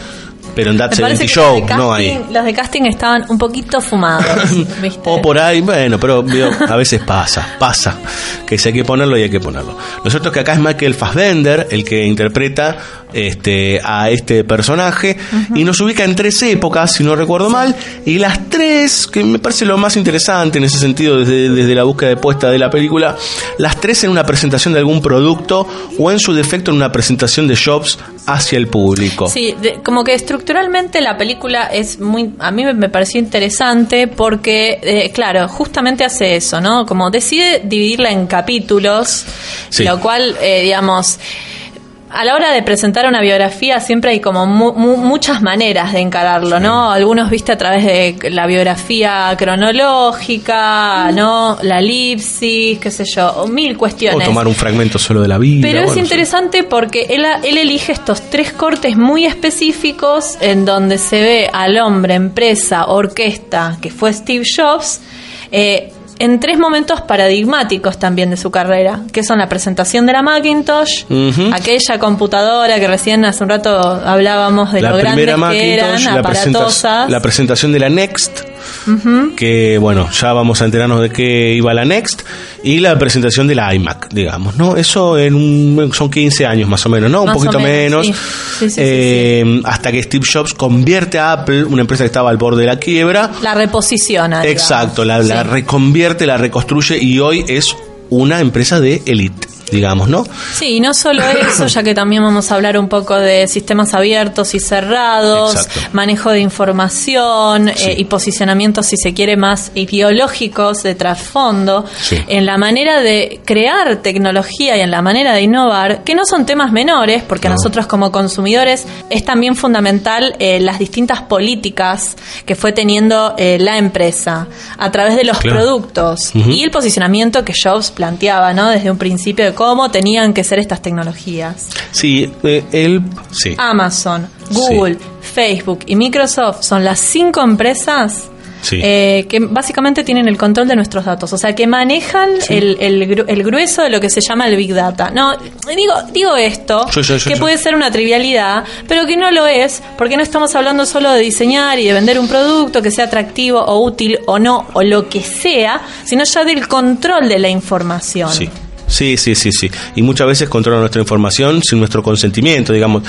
Pero en That Me 70 parece que Show, no ahí. los de casting estaban un poquito fumados. ¿viste? O por ahí, bueno, pero digo, a veces pasa, pasa. Que si hay que ponerlo y hay que ponerlo. Lo cierto es que acá es Michael Fassbender el que interpreta este, a este personaje y nos ubica en tres épocas, si no recuerdo mal, y las tres, que me parece lo más interesante en ese sentido desde, desde la búsqueda de puesta de la película, las tres en una presentación de algún producto o en su defecto en una presentación de Jobs hacia el público. Sí, de- como que estructuralmente la película es muy, a mí me- me pareció interesante porque, eh, claro, justamente hace eso, ¿no? Como decide dividirla en capítulos, Sí. lo cual, eh, digamos, a la hora de presentar una biografía siempre hay como mu- mu- muchas maneras de encararlo, ¿no? Algunos viste a través de la biografía cronológica, ¿no? La elipsis, qué sé yo, o mil O cuestiones. tomar un fragmento solo de la vida. Pero es sí. interesante porque él, él elige estos tres cortes muy específicos en donde se ve al hombre, empresa, orquesta, que fue Steve Jobs, eh, en tres momentos paradigmáticos también de su carrera, que son la presentación de la Macintosh, aquella computadora que recién hace un rato hablábamos de la lo grandes primera que eran, presenta- aparatosas. la presentación de la Next, Que bueno, ya vamos a enterarnos de qué iba la Next, y la presentación de la iMac, digamos, ¿no? Eso en un- son 15 años más o menos, ¿no? Un Más poquito menos, menos. sí. Sí, Eh, Hasta que Steve Jobs convierte a Apple, una empresa que estaba al borde de la quiebra, La reposiciona. digamos. exacto, la, la reconvierte, la reconstruye y hoy es una empresa de elite, digamos, ¿no? Sí, y no solo eso, ya que también vamos a hablar un poco de sistemas abiertos y cerrados, Exacto. manejo de información eh, y posicionamientos, si se quiere, más ideológicos de trasfondo, Sí. en la manera de crear tecnología y en la manera de innovar, que no son temas menores, porque a nosotros como consumidores es también fundamental eh, las distintas políticas que fue teniendo eh, la empresa a través de los Claro. productos y el posicionamiento que Jobs planteaba, ¿no? Desde un principio de cómo tenían que ser estas tecnologías. Sí, eh, él, sí. Amazon, Google, Facebook y Microsoft son las cinco empresas Sí. eh, que básicamente tienen el control de nuestros datos, o sea, que manejan el, el el grueso de lo que se llama el Big Data. No, digo, digo esto, Yo, yo, yo, que puede ser una trivialidad, pero que no lo es, porque no estamos hablando solo de diseñar y de vender un producto que sea atractivo o útil o no, o lo que sea, sino ya del control de la información. Sí. Sí, sí, sí, sí. Y muchas veces controlan nuestra información sin nuestro consentimiento, digamos.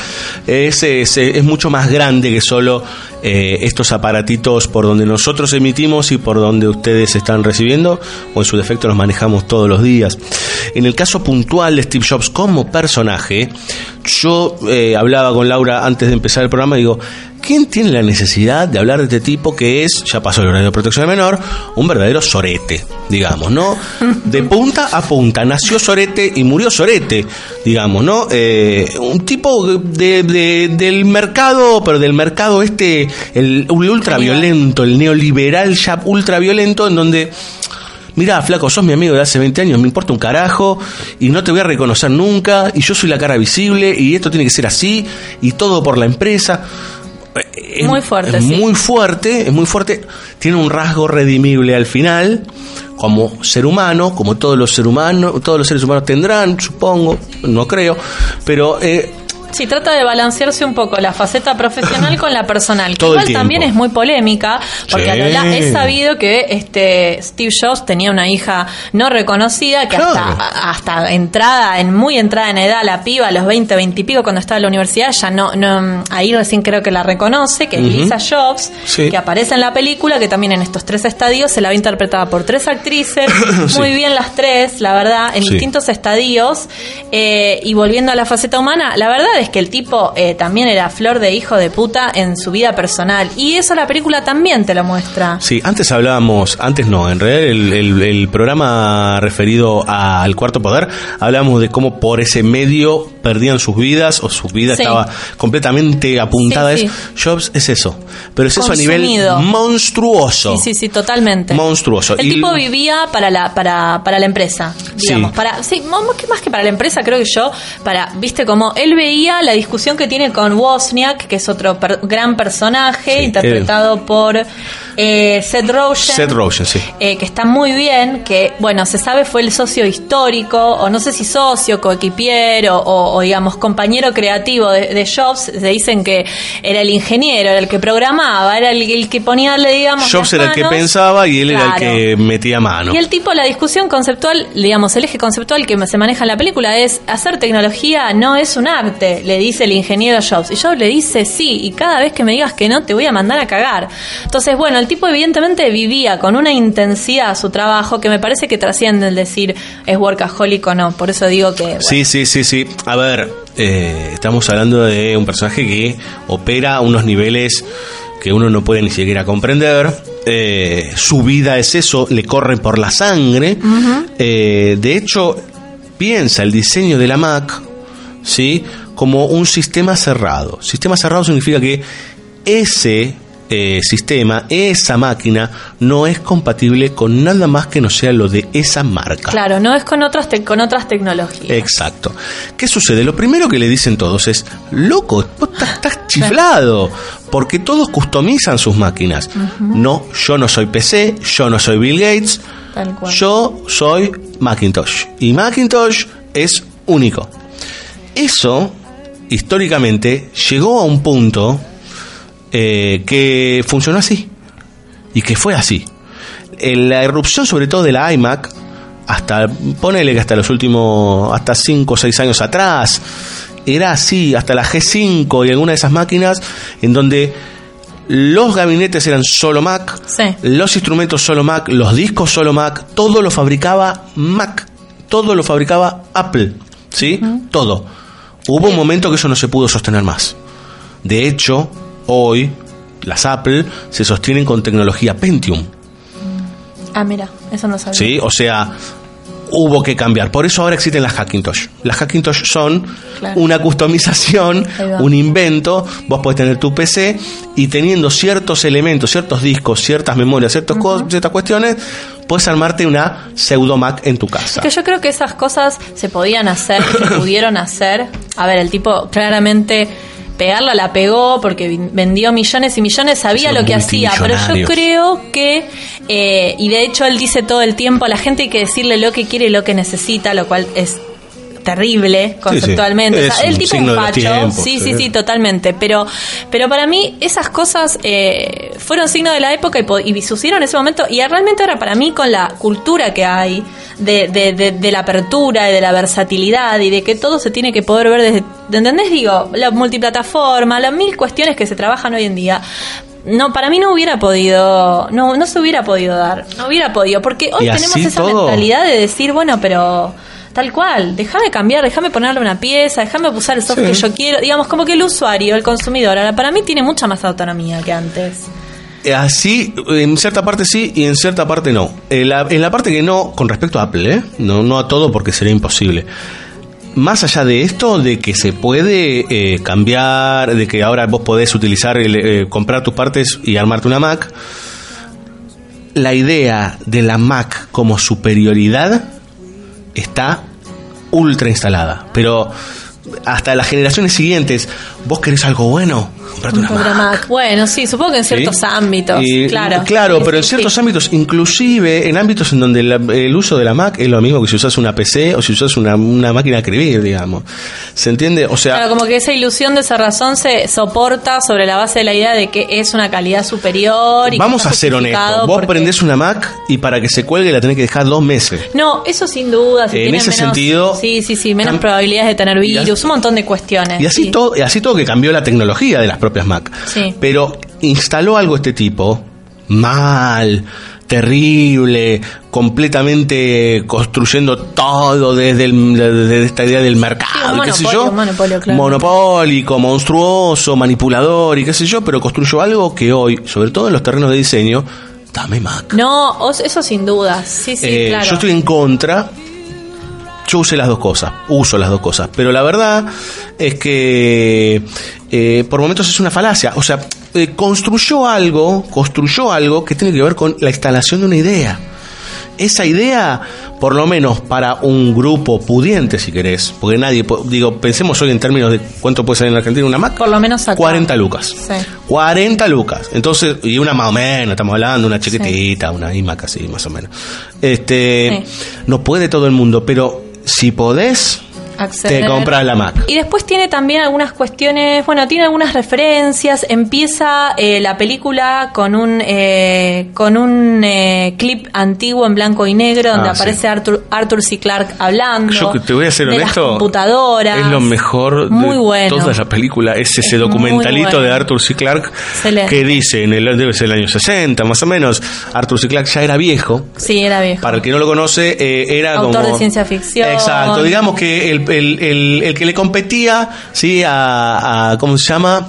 Es, es, es mucho más grande que solo eh, estos aparatitos por donde nosotros emitimos y por donde ustedes están recibiendo, o en su defecto los manejamos todos los días. En el caso puntual de Steve Jobs como personaje, yo eh, hablaba con Laura antes de empezar el programa y digo, ¿quién tiene la necesidad de hablar de este tipo que es, ya pasó el horario de protección del menor, un verdadero sorete, digamos, ¿no? De punta a punta, nació sorete y murió sorete, digamos, ¿no? Eh, un tipo de, de- del mercado, pero del mercado este, el, el ultraviolento, el neoliberal ya ultraviolento, en donde... Mirá, flaco, sos mi amigo de hace 20 años, me importa un carajo y no te voy a reconocer nunca y yo soy la cara visible y esto tiene que ser así y todo por la empresa. es, Muy fuerte, es sí. muy fuerte, es muy fuerte. Tiene un rasgo redimible al final, como ser humano, como todos los seres humanos, todos los seres humanos tendrán, supongo, no creo, pero eh, Sí, trata de balancearse un poco la faceta profesional con la personal, que Todo igual también es muy polémica, porque Sí. a lo la- es sabido que este Steve Jobs tenía una hija no reconocida que Claro. hasta, hasta entrada, en muy entrada en edad, la piba, a los 20, 20 y pico, cuando estaba en la universidad, ya no, no ahí recién creo que la reconoce, que es Ujú. Lisa Jobs, Sí. que aparece en la película, que también en estos tres estadios se la ve interpretada por tres actrices, Sí. muy bien las tres, la verdad, en distintos estadios. Eh, y volviendo a la faceta humana, la verdad es que el tipo eh, también era flor de hijo de puta en su vida personal. Y eso la película también te lo muestra. Sí, antes hablábamos, antes no, en realidad el, el- el programa referido a- al cuarto poder, hablábamos de cómo por ese medio perdían sus vidas o su vida Sí. estaba completamente apuntada. Sí, a eso. Jobs es eso, pero es eso a nivel monstruoso. Sí, sí, sí, totalmente. Monstruoso. El Y- tipo vivía para la, para, para la empresa, digamos. Sí. Para, sí, más que, más que para la empresa, creo que yo, para, viste, como él veía la discusión que tiene con Wozniak, que es otro per- gran personaje, Sí, interpretado por eh, Seth Rogen. Seth Rogen, sí. eh, que está muy bien, que bueno, se sabe fue el socio histórico, o no sé si socio, coequipier, o, digamos compañero creativo de, de Jobs, se dicen que era el ingeniero, era el que programaba, era el, el que ponía, digamos, Jobs era el que pensaba y él era el que metía mano. Y el tipo, la discusión conceptual, digamos, el eje conceptual que se maneja en la película es hacer tecnología no es un arte, le dice el ingeniero Jobs. Y Jobs le dice sí, y cada vez que me digas que no, te voy a mandar a cagar. Entonces, bueno, el tipo evidentemente vivía con una intensidad su trabajo que me parece que trasciende el decir es workaholic o no. Por eso digo que... bueno, Sí, sí, sí, sí. A ver, eh, estamos hablando de un personaje que opera a unos niveles que uno no puede ni siquiera comprender. Eh, su vida es eso, le corre por la sangre. Eh, de hecho, piensa el diseño de la Mac, ¿sí? Como un sistema cerrado. Sistema cerrado significa que ese eh, sistema, esa máquina, no es compatible con nada más que no sea lo de esa marca. Claro, no es con otras, te- con otras tecnologías. Exacto. ¿Qué sucede? Lo primero que le dicen todos es, loco, vos estás, chiflado, porque todos customizan sus máquinas. No, yo no soy PC, yo no soy Bill Gates, Tal cual. yo soy Macintosh. Y Macintosh es único. Eso, históricamente, llegó a un punto eh, que funcionó así. Y que fue así. En la erupción, sobre todo de la iMac, hasta, ponele que hasta los últimos, hasta 5 o 6 años atrás, era así, hasta la G5 y alguna de esas máquinas, en donde los gabinetes eran solo Mac, Sí. los instrumentos solo Mac, los discos solo Mac, todo lo fabricaba Mac, todo lo fabricaba Apple, ¿sí? Todo. Hubo un momento que eso no se pudo sostener más. De hecho, hoy las Apple se sostienen con tecnología Pentium, Ah, mira, eso no sabía. ¿sí? O sea, hubo que cambiar. Por eso ahora existen las Hackintosh. Las Hackintosh son Claro. una customización, un invento. Vos podés tener tu PC y teniendo ciertos elementos, ciertos discos, ciertas memorias, ciertos cos- ciertas cuestiones, puedes armarte una pseudo Mac en tu casa. Que yo creo que esas cosas se podían hacer, se pudieron hacer. A ver, el tipo claramente pegarla la pegó porque vendió millones y millones, sabía lo que hacía, pero yo creo que, eh, y de hecho él dice todo el tiempo, a la gente hay que decirle lo que quiere y lo que necesita, lo cual es terrible conceptualmente. O sea, el tipo un tiempos, sí, sí. sí, totalmente. Pero, pero para mí esas cosas eh, fueron signo de la época y, y sucedieron en ese momento. Y realmente ahora para mí con la cultura que hay de, de, de, de la apertura y de la versatilidad y de que todo se tiene que poder ver desde, ¿entendés? Digo, la multiplataforma, las mil cuestiones que se trabajan hoy en día. No, para mí no hubiera podido, no, no se hubiera podido dar, no hubiera podido, porque hoy tenemos esa todo. mentalidad de decir, bueno, pero tal cual, déjame cambiar, déjame ponerle una pieza, déjame usar el software Sí. que yo quiero, digamos, como que el usuario, el consumidor, ahora para mí tiene mucha más autonomía que antes. Eh, Así, en cierta parte sí y en cierta parte no. En la, en la parte que no, con respecto a Apple, ¿eh? no, no a todo porque sería imposible. Más allá de esto, de que se puede eh, cambiar, de que ahora vos podés utilizar, el, eh, comprar tus partes y armarte una Mac, la idea de la Mac como superioridad está ultra instalada. Pero hasta las generaciones siguientes, vos querés algo bueno, Bueno, sí, supongo que en ciertos ¿Sí? ámbitos. Y- claro. Claro, pero en ciertos sí. ámbitos, inclusive en ámbitos en donde la- el uso de la Mac es lo mismo que si usas una PC o si usas una, una máquina de escribir, digamos. ¿Se entiende? O sea, Claro, como que esa ilusión de esa razón se soporta sobre la base de la idea de que es una calidad superior. Y vamos a ser honestos. Vos porque- prendés una Mac y para que se cuelgue la tenés que dejar dos meses. No, eso sin duda. si En ese menos- sentido, Sí, sí, sí, menos probabilidades de tener así- virus, un montón de cuestiones. Y así sí. todo, y así todo que cambió la tecnología de las propias Mac. Sí. Pero instaló algo este tipo, mal, terrible, completamente construyendo todo desde, el- desde esta idea del mercado, Sí, qué sé yo. monopolio, claro. Monopólico, monstruoso, manipulador y qué sé yo, pero construyó algo que hoy, sobre todo en los terrenos de diseño, dame Mac. No, eso sin duda. Sí, sí, Eh, claro. Yo estoy en contra. Yo usé las dos cosas, uso las dos cosas, pero la verdad es que eh, por momentos es una falacia. O sea, eh, construyó algo, construyó algo que tiene que ver con la instalación de una idea. Esa idea, por lo menos para un grupo pudiente, si querés, porque nadie, digo, pensemos hoy en términos de cuánto puede salir en Argentina una Mac, Por lo menos acá. 40 lucas. Sí. 40 lucas. Entonces, y una más o menos, estamos hablando, una chiquitita, una iMac así, más o menos. Este, no puede todo el mundo, pero si podés, Acceder. te compras la Mac. Y después tiene también algunas cuestiones, bueno, tiene algunas referencias. Empieza eh, la película con un eh, con un eh, clip antiguo en blanco y negro donde Ah, sí. aparece Arthur, Arthur C. Clarke hablando. Yo te voy a ser honesto, Las computadoras. es lo mejor Muy de bueno. toda la película. Es ese Es documentalito bueno. de Arthur C. Clarke Excelente. que dice, en el, debe ser el año 60 más o menos, Arthur C. Clarke ya era viejo. Sí, era viejo. Para el que no lo conoce, eh, era Autor como... de ciencia ficción. Exacto, digamos que el, el, el, el que le competía, ¿sí? A, a- ¿cómo se llama?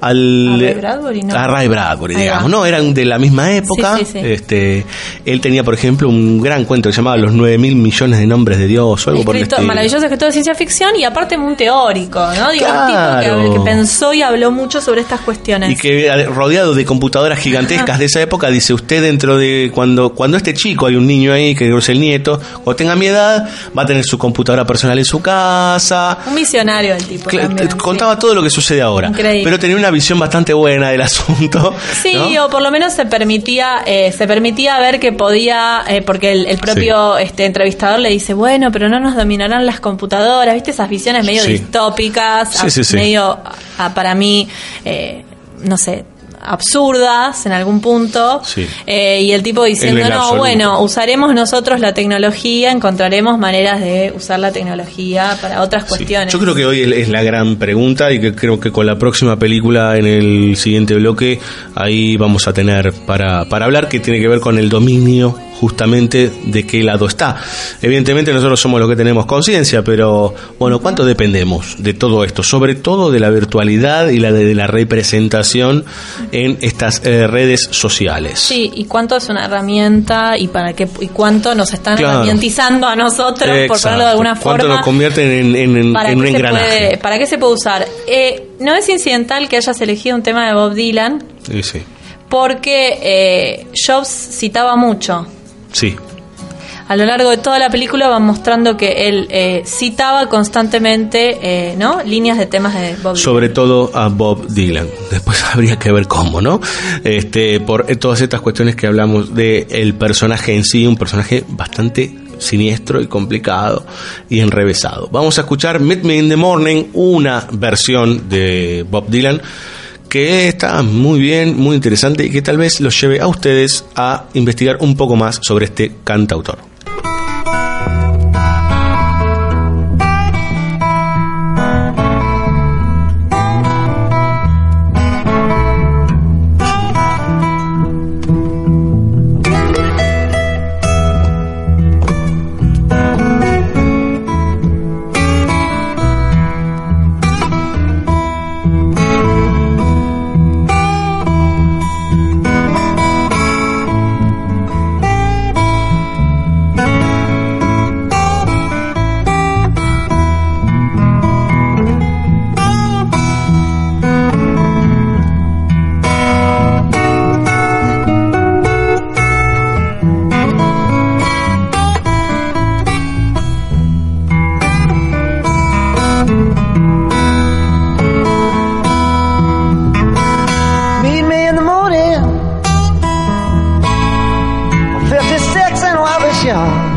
Al, ¿A Ray Bradbury? No. a Ray Bradbury, Ahí digamos. ¿no? Eran de la misma época. Sí, sí, sí. Este, él tenía, por ejemplo, un gran cuento que se llamaba Los 9 mil millones de nombres de Dios o algo por el estilo. maravilloso escritor de ciencia ficción y aparte muy teórico, ¿no? Digo, un Claro. tipo que, que pensó y habló mucho sobre estas cuestiones. Y que rodeado de computadoras gigantescas de esa época, dice usted dentro de cuando cuando este chico, hay un niño ahí que es el nieto, o tenga mi edad, va a tener su computadora personal en su casa. Un misionario el tipo. También, contaba todo lo que sucede ahora. Increíble. Pero tenía una visión bastante buena del asunto. Sí, ¿no? o por lo menos se permitía eh, se permitía ver que podía, eh, porque el, el propio este entrevistador le dice, bueno, pero no nos dominarán las computadoras, ¿viste? Esas visiones medio Sí. distópicas, Sí, sí, sí. medio, ah, para mí, eh, no sé, absurdas en algún punto. Sí. Eh, y el tipo diciendo, el no, bueno, usaremos nosotros la tecnología, encontraremos maneras de usar la tecnología para otras cuestiones. Yo creo que hoy es la gran pregunta y que creo que con la próxima película en el siguiente bloque ahí vamos a tener para, para hablar que tiene que ver con el dominio justamente de qué lado está. Evidentemente nosotros somos los que tenemos conciencia, pero bueno, ¿cuánto dependemos de todo esto? Sobre todo de la virtualidad y la de, de la representación en estas eh, redes sociales. Sí, y cuánto es una herramienta y para qué y cuánto nos están Claro. herramientizando a nosotros, por ponerlo de alguna ¿Cuánto forma. nos convierten en, en- en- para en un qué se engranaje? puede, para qué se puede usar. Eh, no es incidental que hayas elegido un tema de Bob Dylan, Sí, sí. porque eh, Jobs citaba mucho. Sí. A lo largo de toda la película van mostrando que él eh, citaba constantemente, eh, ¿no? Líneas de temas de Bob Dylan. sobre todo a Bob Dylan. Después habría que ver cómo, ¿no? Este, por todas estas cuestiones que hablamos de el personaje en sí, un personaje bastante siniestro y complicado y enrevesado. Vamos a escuchar Meet Me in the Morning, una versión de Bob Dylan que está muy bien, muy interesante y que tal vez los lleve a ustedes a investigar un poco más sobre este cantautor. 家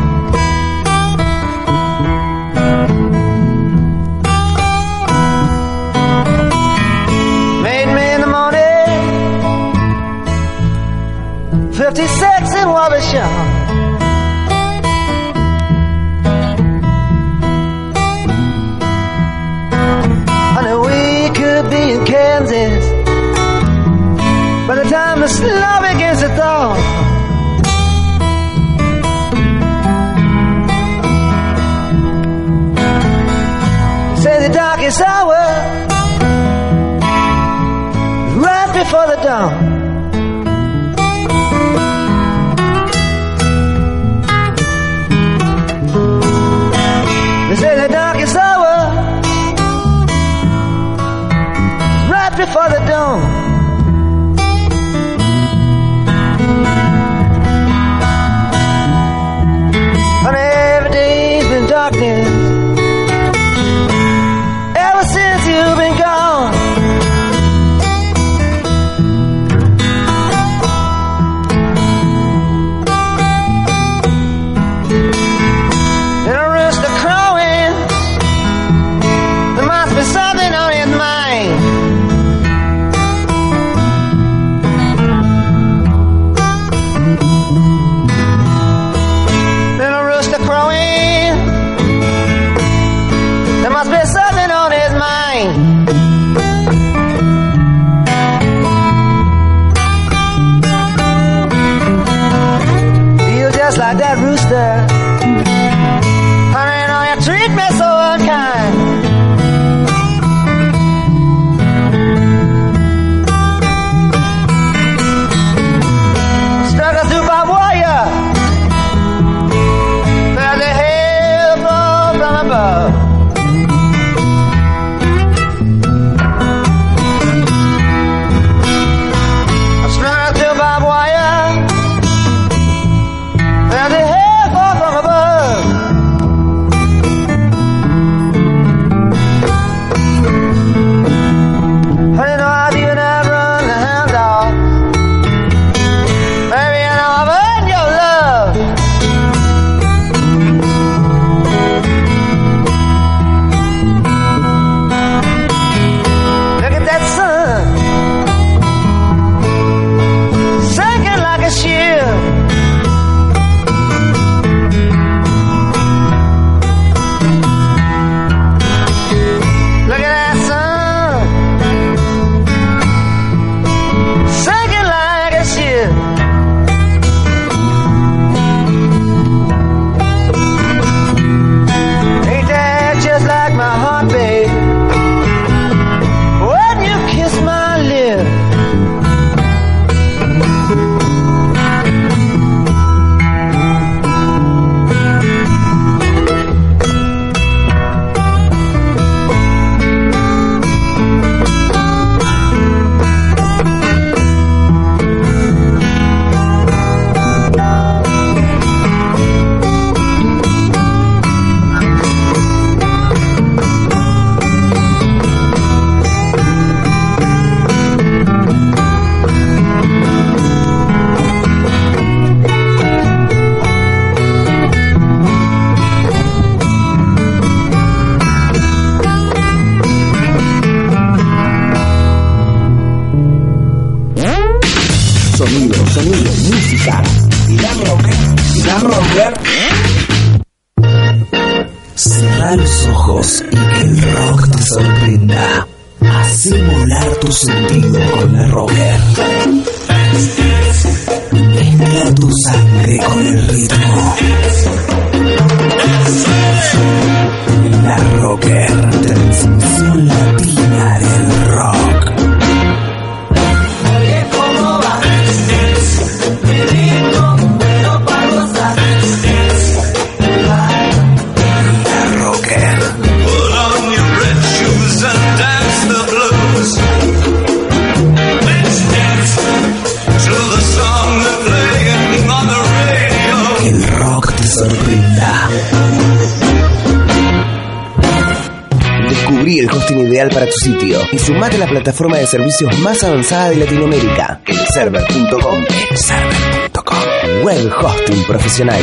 de servicios más avanzada de Latinoamérica, elserver.com. Elserver.com. Web hosting profesional.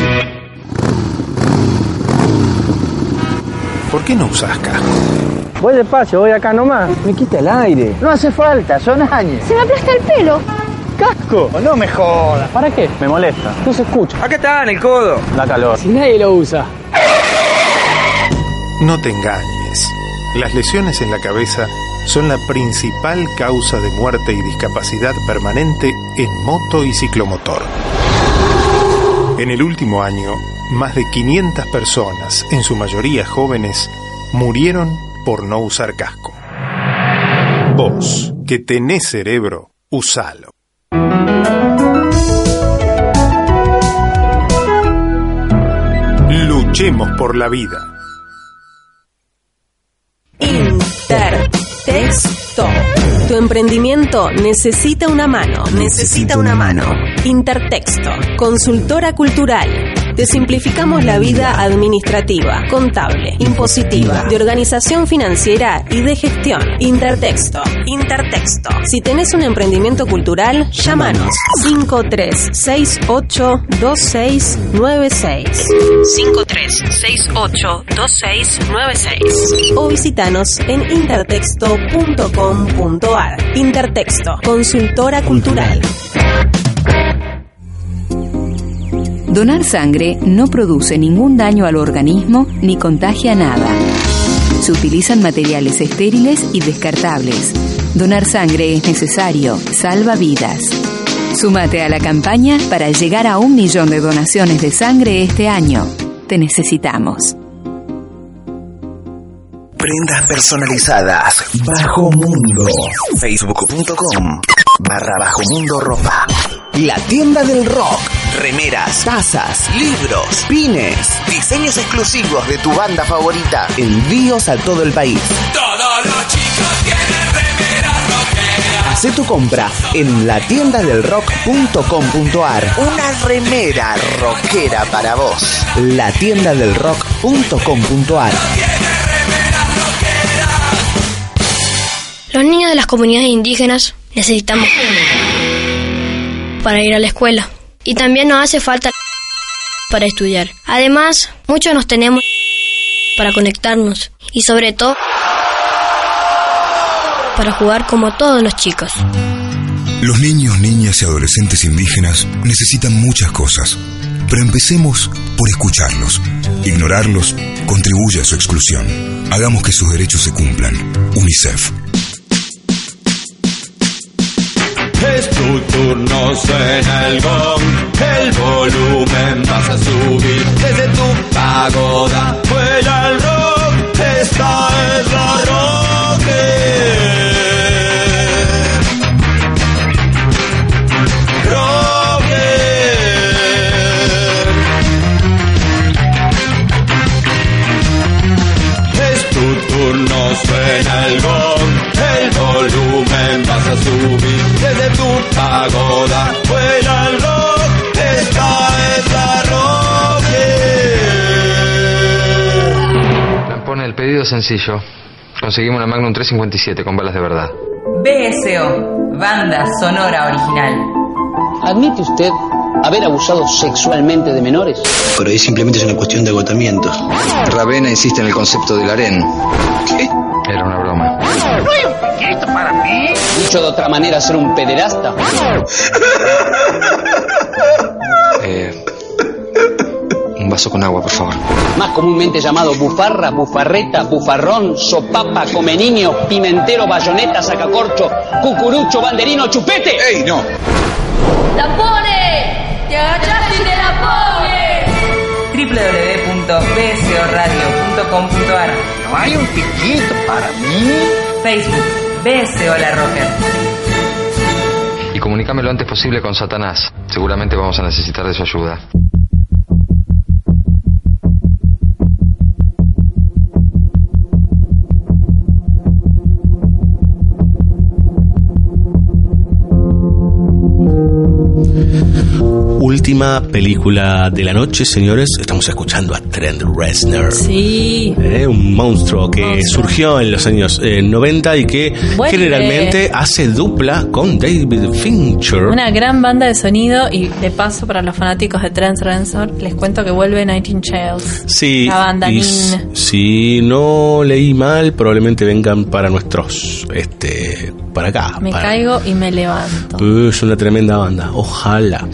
¿Por qué no usas casco? Voy despacio, voy acá nomás. Me quita el aire. No hace falta, son años. Se me aplasta el pelo. ¡Casco! No me jodas. ¿Para qué? Me molesta. No se escucha. Acá está, en el codo. Da calor. Si nadie lo usa. No te engañes. Las lesiones en la cabeza son la principal causa de muerte y discapacidad permanente en moto y ciclomotor. En el último año, más de 500 personas, en su mayoría jóvenes, murieron por no usar casco. Vos, que tenés cerebro, usalo. Luchemos por la vida. Emprendimiento necesita una mano. Necesita una mano. Intertexto. Consultora cultural. Te simplificamos la vida administrativa, contable, impositiva, de organización financiera y de gestión. Intertexto. Intertexto. Si tenés un emprendimiento cultural, llámanos 53682696. 53682696 o visitanos en intertexto.com.ar. Intertexto, consultora cultural. Donar sangre no produce ningún daño al organismo ni contagia nada. Se utilizan materiales estériles y descartables. Donar sangre es necesario, salva vidas. Súmate a la campaña para llegar a un millón de donaciones de sangre este año. Te necesitamos. Prendas personalizadas. Bajo Mundo. Facebook.com barra Bajo Mundo Ropa. La tienda del rock. Remeras, tazas, libros, pines, diseños exclusivos de tu banda favorita. Envíos a todo el país. Todos los chicos rockeras. Hacé tu compra en latiendadelrock.com.ar. Una remera rockera para vos. Latiendadelrock.com.ar. Los niños de las comunidades indígenas necesitamos para ir a la escuela. Y también nos hace falta para estudiar. Además, muchos nos tenemos para conectarnos y sobre todo para jugar como todos los chicos. Los niños, niñas y adolescentes indígenas necesitan muchas cosas, pero empecemos por escucharlos. Ignorarlos contribuye a su exclusión. Hagamos que sus derechos se cumplan. UNICEF. Es tu turno, suena el gong, el volumen vas a subir desde tu pagoda. Vuela el rock, esta es la turno, suena el gong, el volumen vas a subir desde tu pagoda. Vuela el rock, esta es la rocker. Pone el pedido sencillo. Conseguimos una Magnum 357 con balas de verdad. BSO, banda sonora original. ¿Admite usted haber abusado sexualmente de menores? Por ahí simplemente es una cuestión de agotamiento. Ravena insiste en el concepto del harén. ¿Qué? Era una broma. ¿No hay un piquito para mí? Dicho de otra manera, ser un pederasta. Eh, un vaso con agua, por favor. Más comúnmente llamado bufarra, bufarreta, bufarrón, sopapa, come niño, pimentero, bayoneta, sacacorcho, cucurucho, banderino, chupete. ¡Ey, no! ¡La www.bsoradio.com.ar ¿No hay un piquito para mí? Facebook, BSO La Rocker. Y comunícame lo antes posible con Satanás. Seguramente vamos a necesitar de su ayuda. Última película de la noche, señores. Estamos escuchando a Trent Reznor. Sí. Eh, un monstruo que surgió en los años eh, 90 y que Vuelve. generalmente hace dupla con David Fincher. Una gran banda de sonido y de paso para los fanáticos de Trent Reznor les cuento que vuelve Nightingales. Sí, La banda y si no leí mal, probablemente vengan para nuestros, este, para acá. Me para- caigo y me levanto. Es una tremenda banda, ojalá.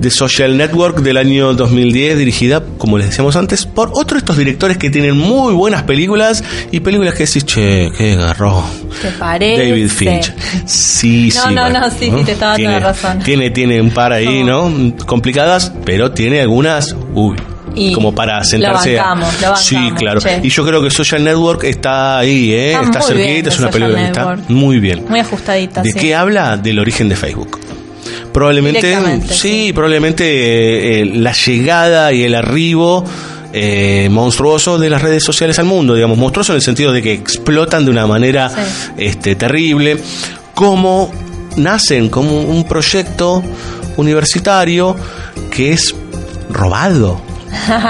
The Social Network del año 2010, dirigida, como les decíamos antes, por otro de estos directores que tienen muy buenas películas y películas que decís, che, qué garrón. ¿Te parece? David Finch. Sí, No, sí. no, no, sí, sí, te estaba dando tiene, la razón. Tiene, tiene un par ahí, ¿no? Complicadas, pero tiene algunas, uy. Y como para lo sentarse a- bancamos, lo Sí, bancamos, claro. che. Y yo creo que Social Network está ahí, ¿eh? Está cerquita, es una película que está muy bien. Muy ajustadita, ¿De sí. qué habla? Del origen de Facebook. Probablemente, sí, probablemente eh, eh, la llegada y el arribo eh, monstruoso de las redes sociales al mundo, digamos, monstruoso en el sentido de que explotan de una manera este, terrible, como nacen como un proyecto universitario que es robado,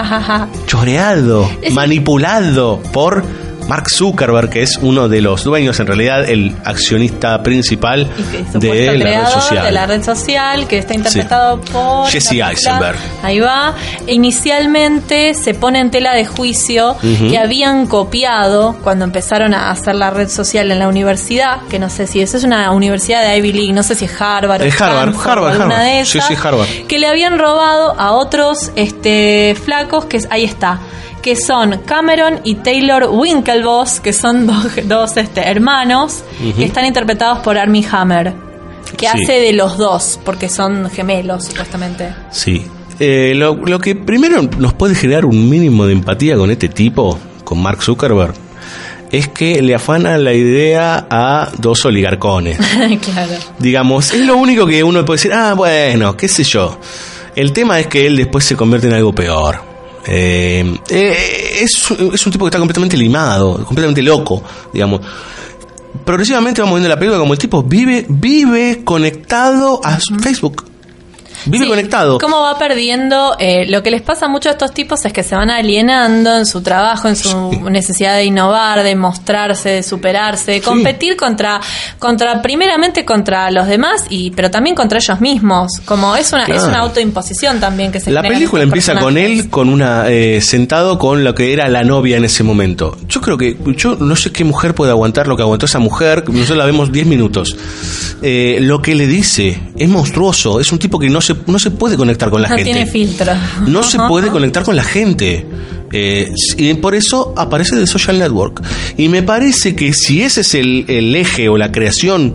choreado, manipulado por Mark Zuckerberg, que es uno de los dueños, en realidad el accionista principal de la red social. de la red social que está interpretado por Jesse. Eisenberg. Ahí va. Inicialmente se pone en tela de juicio que habían copiado cuando empezaron a hacer la red social en la universidad, que no sé si eso es una universidad de Ivy League, no sé si es Harvard o Harvard, o Harvard, alguna Harvard. de Sí, esas, sí, Harvard. que le habían robado a otros este flacos que ahí está que son Cameron y Taylor Winklevoss, que son dos, dos este, hermanos, que están interpretados por Armie Hammer, que Sí. hace de los dos, porque son gemelos, supuestamente. Sí. Eh, lo, lo que primero nos puede generar un mínimo de empatía con este tipo, con Mark Zuckerberg, es que le afana la idea a dos oligarcones. claro. Digamos, es lo único que uno puede decir, ah, bueno, qué sé yo. El tema es que él después se convierte en algo peor. Eh, eh, es, es un tipo que está completamente limado, completamente loco, digamos. Progresivamente vamos viendo la película como el tipo vive, vive conectado a Facebook. Vive conectado. ¿Cómo va perdiendo? eh, lo que les pasa mucho a estos tipos es que se van alienando en su trabajo, en su necesidad de innovar, de mostrarse, de superarse, de competir contra, contra, primeramente contra los demás, y pero también contra ellos mismos. Como es una, es una autoimposición también que se La película empieza con él con una eh, sentado con lo que era la novia en ese momento. Yo creo que yo no sé qué mujer puede aguantar lo que aguantó esa mujer. Nosotros la vemos 10 minutos. Eh, lo que le dice es monstruoso. Es un tipo que no se no se puede conectar con la no gente. tiene filtro. No se puede conectar con la gente. Eh, y por eso aparece The Social Network. Y me parece que si ese es el, el eje o la creación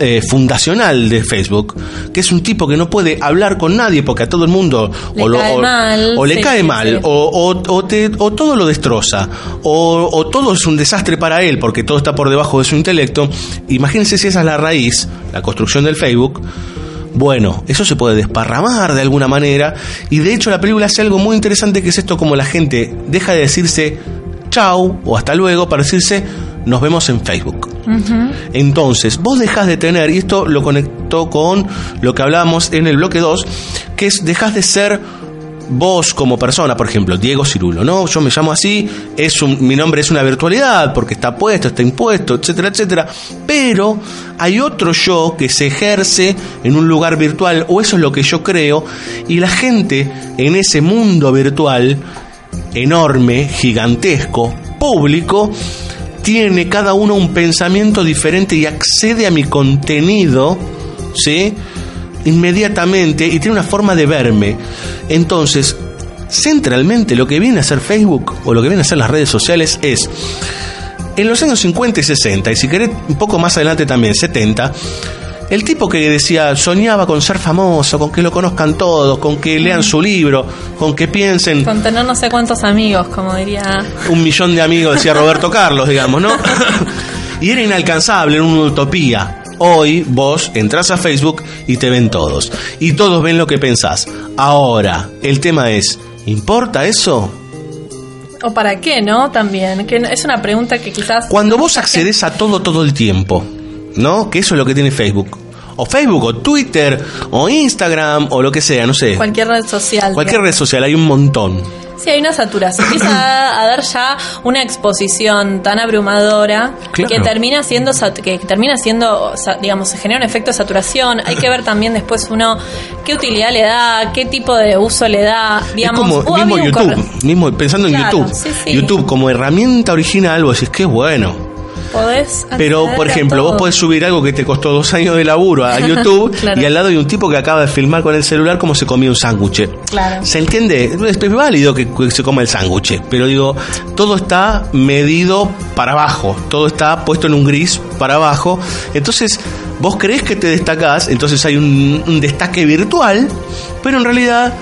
eh, fundacional de Facebook, que es un tipo que no puede hablar con nadie porque a todo el mundo Le o, lo- cae o- mal, o le sí, cae sí, mal sí. O, o- te- o todo lo destroza o, o todo es un desastre para él porque todo está por debajo de su intelecto. Imagínense si esa es la raíz, la construcción del Facebook. Bueno, eso se puede desparramar de alguna manera y de hecho la película hace algo muy interesante que es esto como la gente deja de decirse chau o hasta luego para decirse nos vemos en Facebook. Entonces, vos dejás de tener, y esto lo conectó con lo que hablábamos en el bloque 2, que es dejás de ser vos como persona, por ejemplo, Diego Cirulo, ¿no? Yo me llamo así, es mi nombre es una virtualidad porque está puesto, está impuesto, etcétera, etcétera. Pero hay otro yo que se ejerce en un lugar virtual, o eso es lo que yo creo, y la gente en ese mundo virtual enorme, gigantesco, público, tiene cada uno un pensamiento diferente y accede a mi contenido, ¿sí? Inmediatamente y tiene una forma de verme. Entonces, centralmente lo que viene a hacer Facebook o lo que viene a hacer las redes sociales es, en los años 50 y 60, y si querés un poco más adelante también, 70, el tipo que decía, soñaba con ser famoso, con que lo conozcan todos, con que lean su libro, con que piensen Con tener no sé cuántos amigos, como diría. un millón de amigos, decía Roberto Carlos, digamos, ¿no? y era inalcanzable, era una utopía. Hoy vos entras a Facebook y te ven todos. Y todos ven lo que pensás. Ahora, el tema es, ¿importa eso? ¿O para qué, no? También. Que es una pregunta que quizás. Cuando vos accedes a todo todo el tiempo, ¿no? Que eso es lo que tiene Facebook. o Facebook, o Twitter, o Instagram, o lo que sea, no sé. Cualquier red social. Cualquier red social, hay un montón. Sí, hay una saturación. Empieza a, a dar ya una exposición tan abrumadora Claro. que termina siendo, que termina siendo, digamos, se genera un efecto de saturación. Hay que ver también después uno qué utilidad le da, qué tipo de uso le da. Digamos, es como mismo YouTube, mismo pensando en Claro, YouTube. sí, sí. YouTube como herramienta original, vos decís que bueno. Podés Pero, por ejemplo, vos podés subir algo que te costó dos años de laburo a YouTube Claro. y al lado hay un tipo que acaba de filmar con el celular cómo se comía un sándwich. Claro. ¿Se entiende? Es es válido que que se coma el sándwich, pero digo, todo está medido para abajo, todo está puesto en un gris para abajo. Entonces, vos crees que te destacás, entonces hay un, un destaque virtual, pero en realidad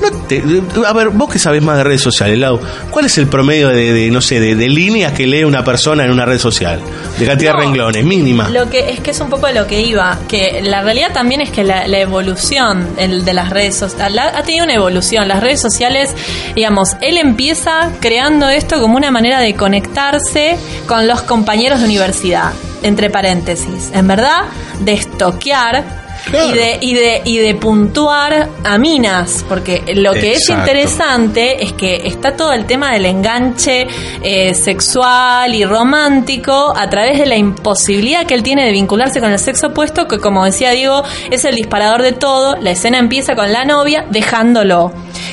no te- a ver, vos que sabés más de redes sociales, Lau, ¿cuál es el promedio de, de, no sé, de, de líneas que lee una persona en una red social? De cantidad No. de renglones, mínima. Lo que es que es un poco de lo que iba, que la realidad también es que la, la evolución el de las redes sociales ha tenido una evolución. Las redes sociales, digamos, él empieza creando esto como una manera de conectarse con los compañeros de universidad, entre paréntesis. En verdad, de estoquear. Y, de, y, de, y de puntuar a minas, porque lo que es interesante es que está todo el tema del enganche eh, sexual y romántico a través de la imposibilidad que él tiene de vincularse con el sexo opuesto, que como decía Diego, es el disparador de todo. La escena empieza con la novia dejándolo.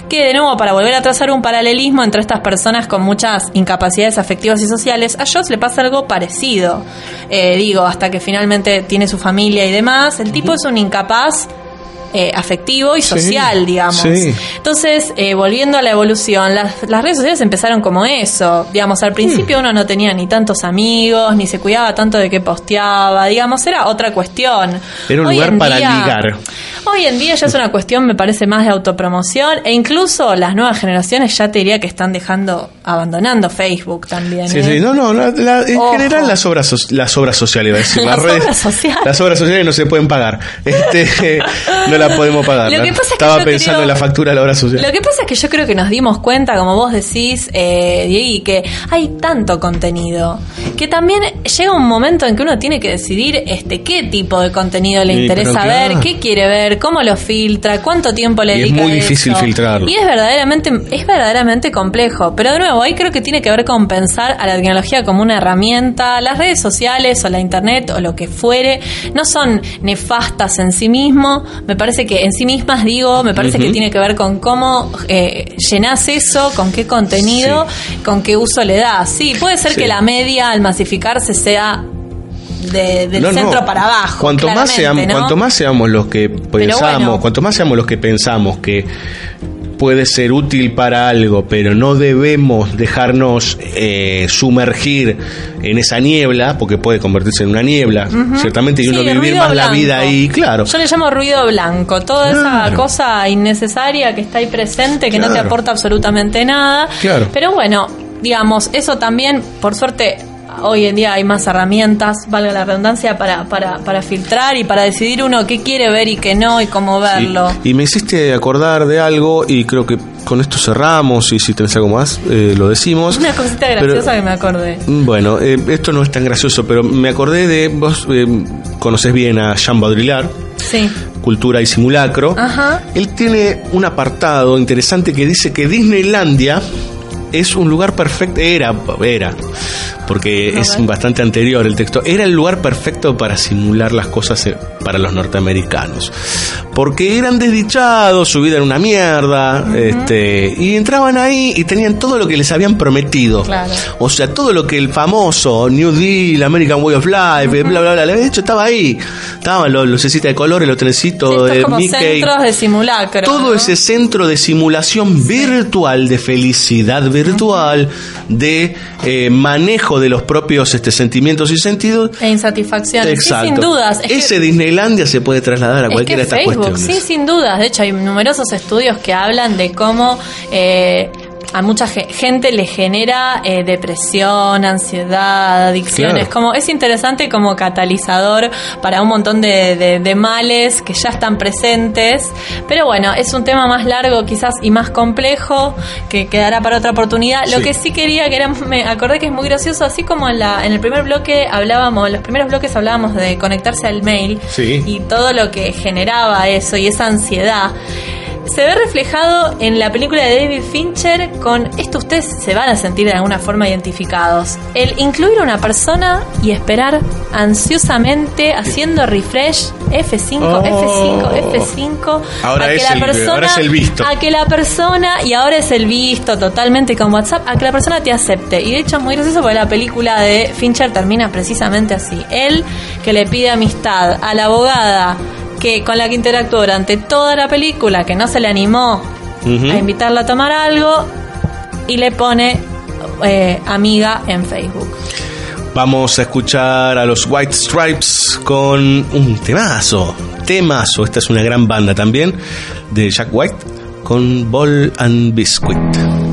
Que de nuevo, para volver a trazar un paralelismo entre estas personas con muchas incapacidades afectivas y sociales, a Joss le pasa algo parecido. Eh, digo, hasta que finalmente tiene su familia y demás, el tipo es un incapaz eh, afectivo y Sí, social, digamos. sí. Entonces, eh, volviendo a la evolución, las, las redes sociales empezaron como eso. Digamos, al Hmm. principio uno no tenía ni tantos amigos, ni se cuidaba tanto de qué posteaba, digamos, era otra cuestión. Era un Hoy lugar para día- ligar. Hoy en día ya es una cuestión, me parece, más de autopromoción e incluso las nuevas generaciones ya te diría que están dejando, abandonando Facebook también. Sí, ¿eh? sí, no, no, la- la- en Ojo. general las obras, so- las obras sociales, iba a decir, Las redes- obras sociales. las obras sociales no se pueden pagar, este, no la podemos pagar. Lo ¿no? que pasa es que Estaba pensando creo- en la factura de la obra social. Lo que pasa es que yo creo que nos dimos cuenta, como vos decís, eh, Diego, que hay tanto contenido que también llega un momento en que uno tiene que decidir este qué tipo de contenido le Sí, interesa claro. ver, qué quiere ver, cómo lo filtra, cuánto tiempo le Y es dedica muy a difícil eso. filtrarlo. Y es verdaderamente es verdaderamente complejo, pero de nuevo ahí creo que tiene que ver con pensar a la tecnología como una herramienta, las redes sociales o la internet o lo que fuere no son nefastas en sí mismo, me parece que en sí mismas digo, me parece que tiene que ver con cómo eh, llenás eso, con qué contenido, con qué uso le das. Sí, puede ser Sí. que la media al masificarse sea de- del No, no. centro para abajo. Cuanto más, seamos, ¿no? cuanto más seamos los que pensamos, bueno. cuanto más seamos los que pensamos que puede ser útil para algo, pero no debemos dejarnos eh, sumergir en esa niebla, porque puede convertirse en una niebla, ciertamente, y Sí, uno vivir ruido más la vida ahí, claro. Yo le llamo ruido blanco, toda esa cosa innecesaria que está ahí presente, que no te aporta absolutamente nada. Claro. Pero bueno, digamos, eso también, por suerte, hoy en día hay más herramientas, valga la redundancia, para, para, para filtrar y para decidir uno qué quiere ver y qué no y cómo verlo. Y me hiciste acordar de algo y creo que con esto cerramos y si tenés algo más eh, lo decimos. Una cosita Pero- graciosa que me acordé. Bueno, eh, esto no es tan gracioso, pero me acordé de, vos eh, conoces bien a Jean Baudrillard, Sí. Cultura y Simulacro. Ajá. Él tiene un apartado interesante que dice que Disneylandia es un lugar perfecto, era, era, porque es bastante anterior el texto, era el lugar perfecto para simular las cosas eh, para los norteamericanos. Porque eran desdichados, su vida era una mierda, este, y entraban ahí y tenían todo lo que les habían prometido. Claro. O sea, todo lo que el famoso New Deal, American Way of Life, bla, bla, bla, le había hecho, estaba ahí. Estaban los lucecitas de colores, los trencitos Estos de como Mickey. centros de simulacro. Todo ese centro de simulación virtual, de felicidad virtual, de eh, manejo de los propios este, sentimientos y sentidos. E insatisfacción. Sí, Exacto. sin dudas. Es que- Ese Disneylandia se puede trasladar a Es cualquiera que de estas Facebook, cuestiones. sí, sin dudas. De hecho, hay numerosos estudios que hablan de cómo eh, a mucha ge- gente le genera eh, depresión, ansiedad, adicciones. Claro. Como es interesante como catalizador para un montón de, de- de males que ya están presentes. Pero bueno, es un tema más largo quizás y más complejo que quedará para otra oportunidad. Lo que sí quería, que era, me acordé que es muy gracioso, así como en, la, en el primer bloque hablábamos, en los primeros bloques hablábamos de conectarse al mail Sí. y todo lo que generaba eso y esa ansiedad. Se ve reflejado en la película de David Fincher con esto ustedes se van a sentir de alguna forma identificados. El incluir a una persona y esperar ansiosamente haciendo refresh F5, Oh. F5, F5 Ahora a que es la el- persona ahora es el visto. a que la persona y ahora es el visto totalmente con WhatsApp a que la persona te acepte y de hecho es muy gracioso porque la película de Fincher termina precisamente así él que le pide amistad a la abogada que con la que interactuó durante toda la película que no se le animó a invitarla a tomar algo y le pone eh, amiga en Facebook Vamos a escuchar a los White Stripes con un temazo, temazo. Esta es una gran banda también de Jack White con Ball and Biscuit.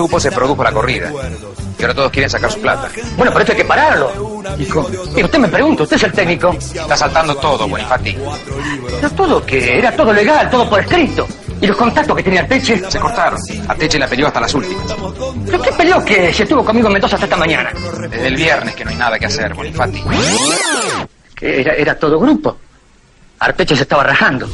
Supo, se produjo la corrida. Y ahora todos quieren sacar su plata. Bueno, pero esto hay que pararlo. Y usted me pregunta, usted es el técnico. Está saltando todo, Bonifati. ¿Pero todo qué? Era todo legal, todo por escrito. ¿Y los contactos que tenía Arteche? Se cortaron. Arteche la peleó hasta las últimas. ¿Pero qué peleó que se estuvo conmigo en Mendoza hasta esta mañana? Desde el viernes que no hay nada que hacer, Bonifati. Era, era todo grupo. Arteche se estaba rajando.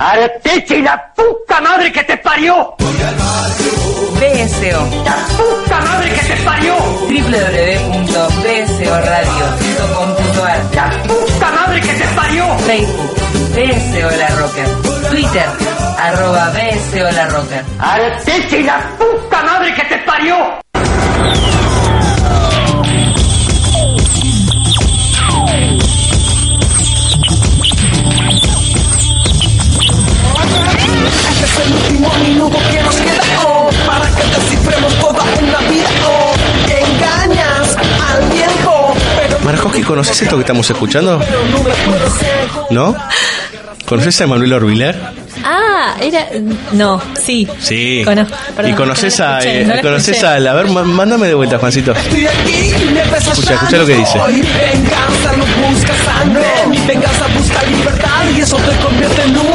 ¡Arteche y la puta madre que te parió! BSO, ¡La puta madre que te parió! www.bsoradio.com.ar ¡La puta madre que te parió! Facebook, BSO La Rocker. Twitter, arroba BSO La Rocker. ¡Arteche y la puta madre que te parió! Es el último minuto que nos queda oh, para que descifremos toda una vida. Oh, engañas al tiempo, pero Marajowski, ¿conoces esto que estamos escuchando? ¿No? ¿Conoces a Manuel Orbiler? Ah, era. No, sí. Sí. Conozco, perdón, y conoces no la a, eh, no la conoces a, a ver, má- mándame de vuelta, Juancito. estoy aquí y me Escucha, escucha lo que dice. Hoy venganza no busca sangre, mi venganza busca libertad y eso te convierte en un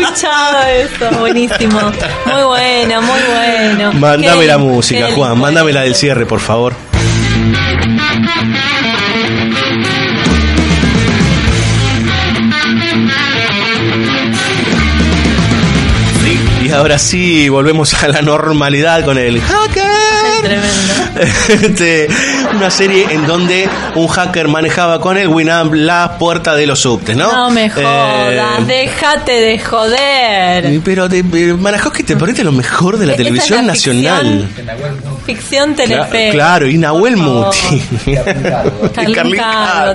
escuchado eso, buenísimo. Muy bueno, muy bueno. Mándame Qué- la música, Juan, mándame la del cierre, por favor. Y ahora sí, volvemos a la normalidad con el hacker. Este, una serie en donde un hacker manejaba con el Winamp la puerta de los subtes, ¿no? No me jodas, Eh, déjate de joder. pero de Marajowski te ponete lo mejor de la es televisión la nacional. Ficción Cla- Telefe. claro, y Nahuel Muti.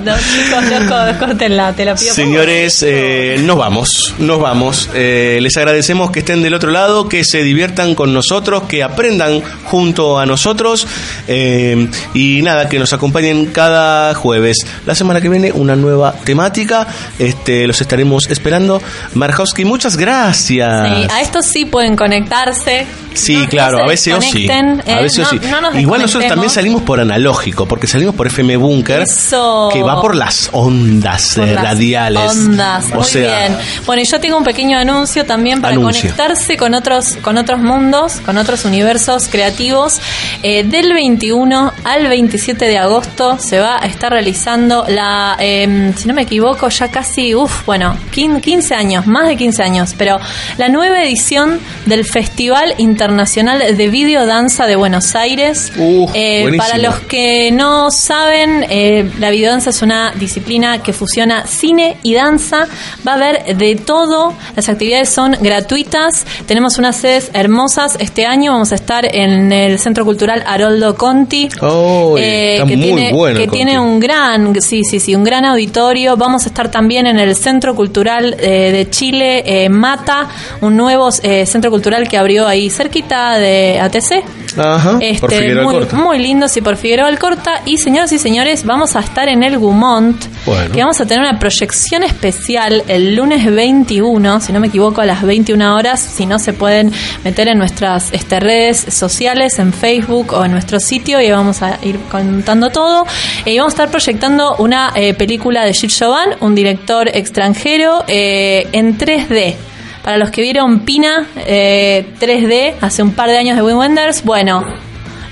No, chicos, no, te la pido. Señores, eh, nos vamos, nos vamos. Eh, les agradecemos que estén del otro lado, que se diviertan con nosotros, que aprendan junto a nosotros eh, y nada, que nos acompañen cada jueves. La semana que viene una nueva temática, este, los estaremos esperando. Marjowski, muchas gracias. Sí, a esto sí pueden conectarse. Sí, No- claro, a veces o sí. A eh, veces o sí. no Igual nosotros también salimos por analógico, porque salimos por FM Bunker, Eso. que va por las ondas Por eh, las radiales. Ondas, o muy sea, bien. Bueno, y yo tengo un pequeño anuncio también para Anuncio. conectarse con otros, con otros mundos, con otros universos creativos. Eh, del 21 al 27 de agosto se va a estar realizando la, eh, si no me equivoco, ya casi, uff, bueno, 15 15 años, más de 15 años, pero la nueva edición del Festival Internacional de Videodanza de Buenos Aires. Eh, buenísimo. para los que no saben, eh, la videodanza es una disciplina que fusiona cine y danza. Va a haber de todo. Las actividades son gratuitas. Tenemos unas sedes hermosas. Este año vamos a estar en el Centro Cultural Haroldo Conti. Oh, eh, está que muy tiene, bueno que tiene un gran, sí, sí, sí, un gran auditorio. Vamos a estar también en el Centro Cultural eh, de Chile, eh, Mata, un nuevo eh, centro cultural que abrió ahí cerquita de ATC. Ajá, por Este, Figueroa muy, Alcorta. muy lindo, sí, por Figueroa Alcorta. Y señoras y señores, vamos a estar en el Gumont. Bueno. Que vamos a tener una proyección especial el lunes 21, si no me equivoco, a las 21 horas. Si no, se pueden meter en nuestras este, redes sociales, en Facebook o en nuestro sitio y vamos a ir contando todo. Eh, y vamos a estar proyectando una eh, película de Gilles Chauvin, un director extranjero, eh, en 3D. Para los que vieron Pina eh, 3D hace un par de años de Wim Wenders, bueno,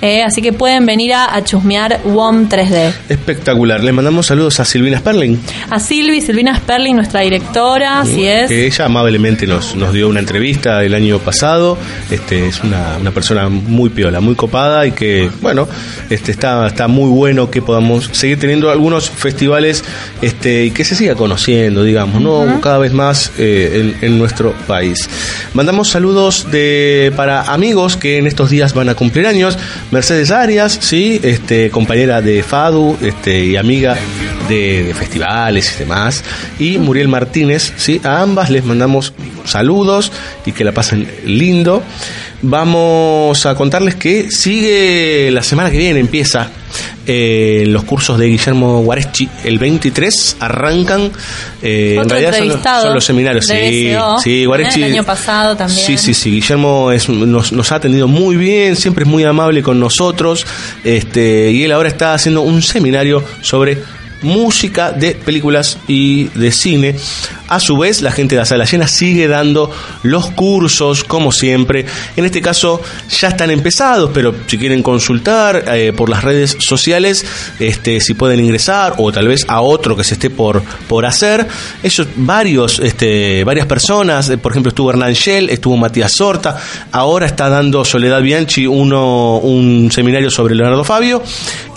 eh, así que pueden venir a, a chusmear WOM 3D. Espectacular. Le mandamos saludos a Silvina Sperling, A Silvi, Silvina Sperling, nuestra directora, así es. que ella amablemente nos, nos dio una entrevista el año pasado. Este es una, una persona muy piola, muy copada y que, bueno, este está, está muy bueno que podamos seguir teniendo algunos festivales este, y que se siga conociendo, digamos, ¿no? Cada vez más eh, en, en nuestro país. Mandamos saludos de para amigos que en estos días van a cumplir años. Mercedes Arias, sí, este, compañera de FADU este, y amiga de, de festivales y demás. Y Muriel Martínez, sí, a ambas les mandamos saludos y que la pasen lindo. Vamos a contarles que sigue la semana que viene, empieza eh, los cursos de Guillermo Guareschi el 23 arrancan. eh, en realidad son los, entrevistado son los seminarios. Sí, sí, Guareschi. El año pasado también. Sí, sí, sí. Guillermo es, nos, nos ha atendido muy bien, siempre es muy amable con nosotros. Este, y él ahora está haciendo un seminario sobre música de películas y de cine. A su vez, la gente de la sala llena sigue dando los cursos, como siempre. En este caso, ya están empezados, pero si quieren consultar eh, por las redes sociales, este, si pueden ingresar, o tal vez a otro que se esté por, por hacer. Ellos, varios, este, varias personas, eh, por ejemplo, estuvo Hernán Shell, estuvo Matías Sorta, ahora está dando Soledad Bianchi uno, un seminario sobre Leonardo Fabio,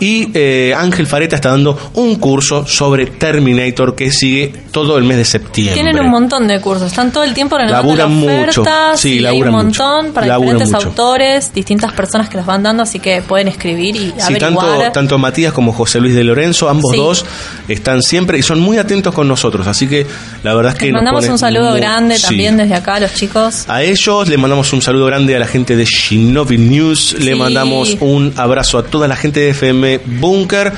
y eh, Ángel Fareta está dando un curso sobre Terminator que sigue todo el mes de septiembre. Tienen un montón de cursos, están todo el tiempo renovando Laburan mucho, ofertas sí, y hay un laburan mucho. montón para Laburan diferentes mucho. autores, distintas personas que los van dando, así que pueden escribir y Sí, averiguar. tanto, tanto Matías como José Luis de Lorenzo, ambos Sí. dos están siempre y son muy atentos con nosotros, así que la verdad es que Les mandamos un saludo muy- grande sí. también desde acá los chicos. A ellos le mandamos un saludo grande a la gente de Shinobi News, le Sí. mandamos un abrazo a toda la gente de FM Bunker,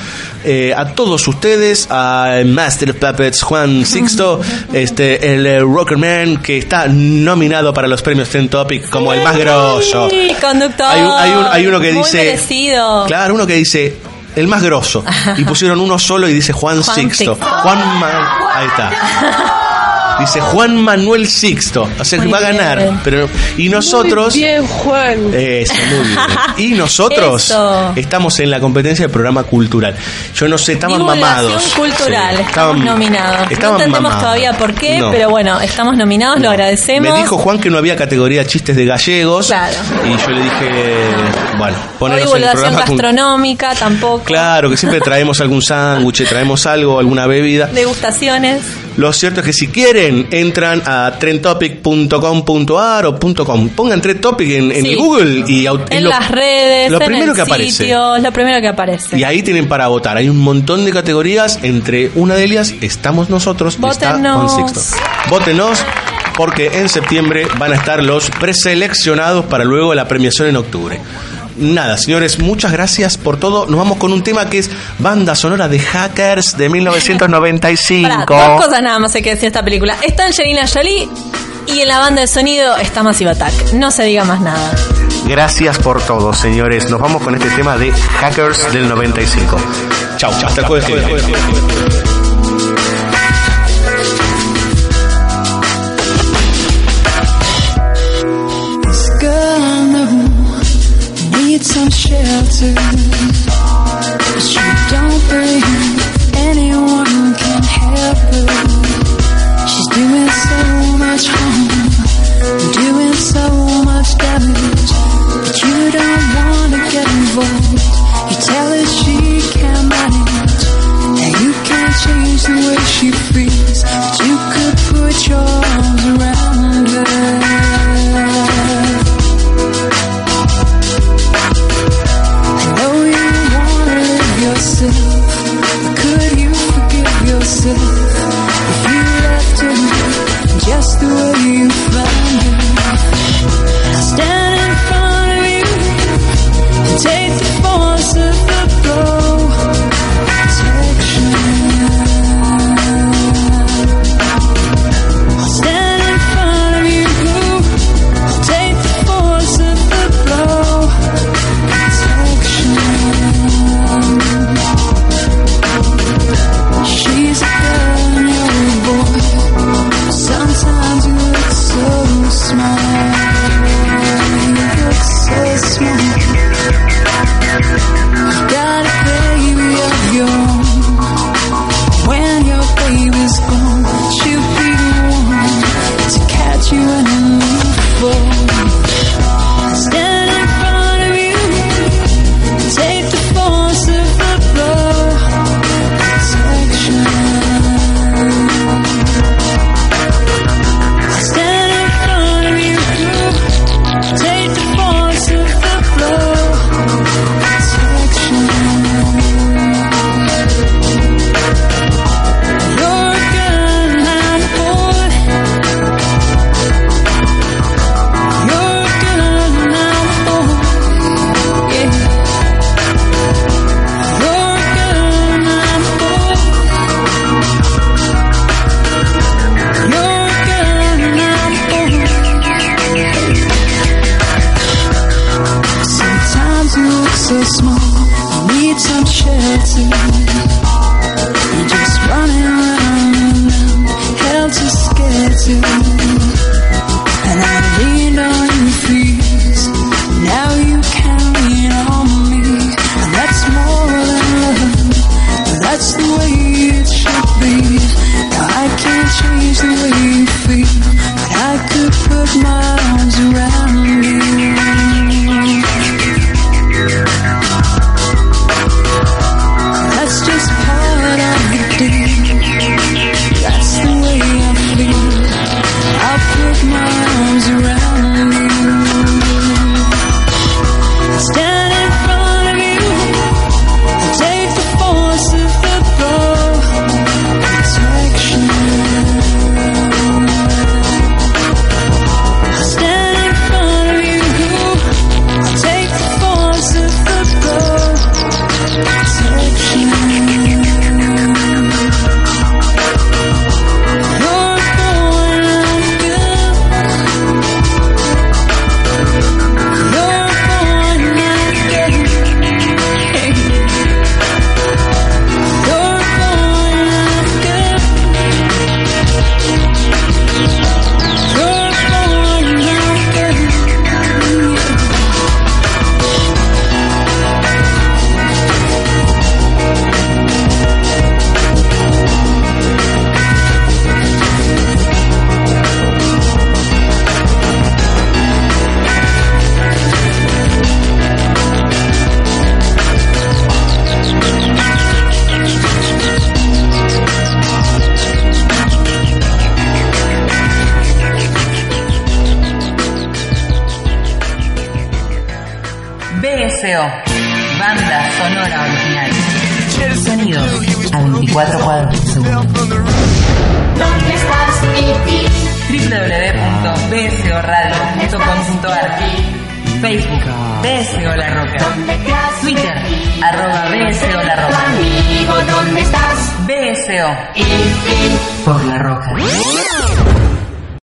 eh, a todos ustedes, a Master of Puppets Juan Sixto, este el eh, Rockerman que está nominado para los premios Ten Topic como el más grosso. Conductor. Hay un- hay un- hay uno que Muy dice- merecido. Claro, uno que dice el más grosso y pusieron uno solo y dice Juan, Juan Sixto. Sixto. Juan Ma- ahí está. Dice Juan Manuel Sixto, o sea que va a ganar, pero y nosotros Bien, Juan. eso, muy bien. Y nosotros Eso. estamos en la competencia del programa cultural. Yo no sé, estaban Divulgación mamados. cultural, Sí, estamos estaban- nominados. No entendemos mamados. todavía por qué, No. pero bueno, estamos nominados, lo agradecemos. Me dijo Juan que no había categoría chistes de gallegos. Claro. Y yo le dije, bueno, O poneros en el programa. gastronómica tampoco. Claro, que siempre traemos algún sándwich, traemos algo, alguna bebida. Degustaciones. Lo cierto es que si quieren, entran a trendtopic.com.ar o .com. Pongan Trend Topic en, en Sí. Google y es En lo- las redes, lo en primero el que aparece. sitio, lo primero que aparece. Y ahí tienen para votar. Hay un montón de categorías. Entre una de ellas estamos nosotros. Está Vótenos. Juan Sixto. Vótenos porque en septiembre van a estar los preseleccionados para luego la premiación en octubre. Nada, señores, muchas gracias por todo. Nos vamos con un tema que es banda sonora de Hackers de 1995. Pará, dos cosas nada más hay que decir de esta película. Está Angelina Jolie y en la banda de sonido está Massive Attack. No se diga más nada. Gracias por todo, señores. Nos vamos con este tema de Hackers del 95. Chau, hasta el jueves some shelter. She don't believe anyone can help her. She's doing so much harm, doing so much damage. But you don't wanna get involved. You tell her she can't manage, and you can't change the way she feels. But you could put your arms around her. myself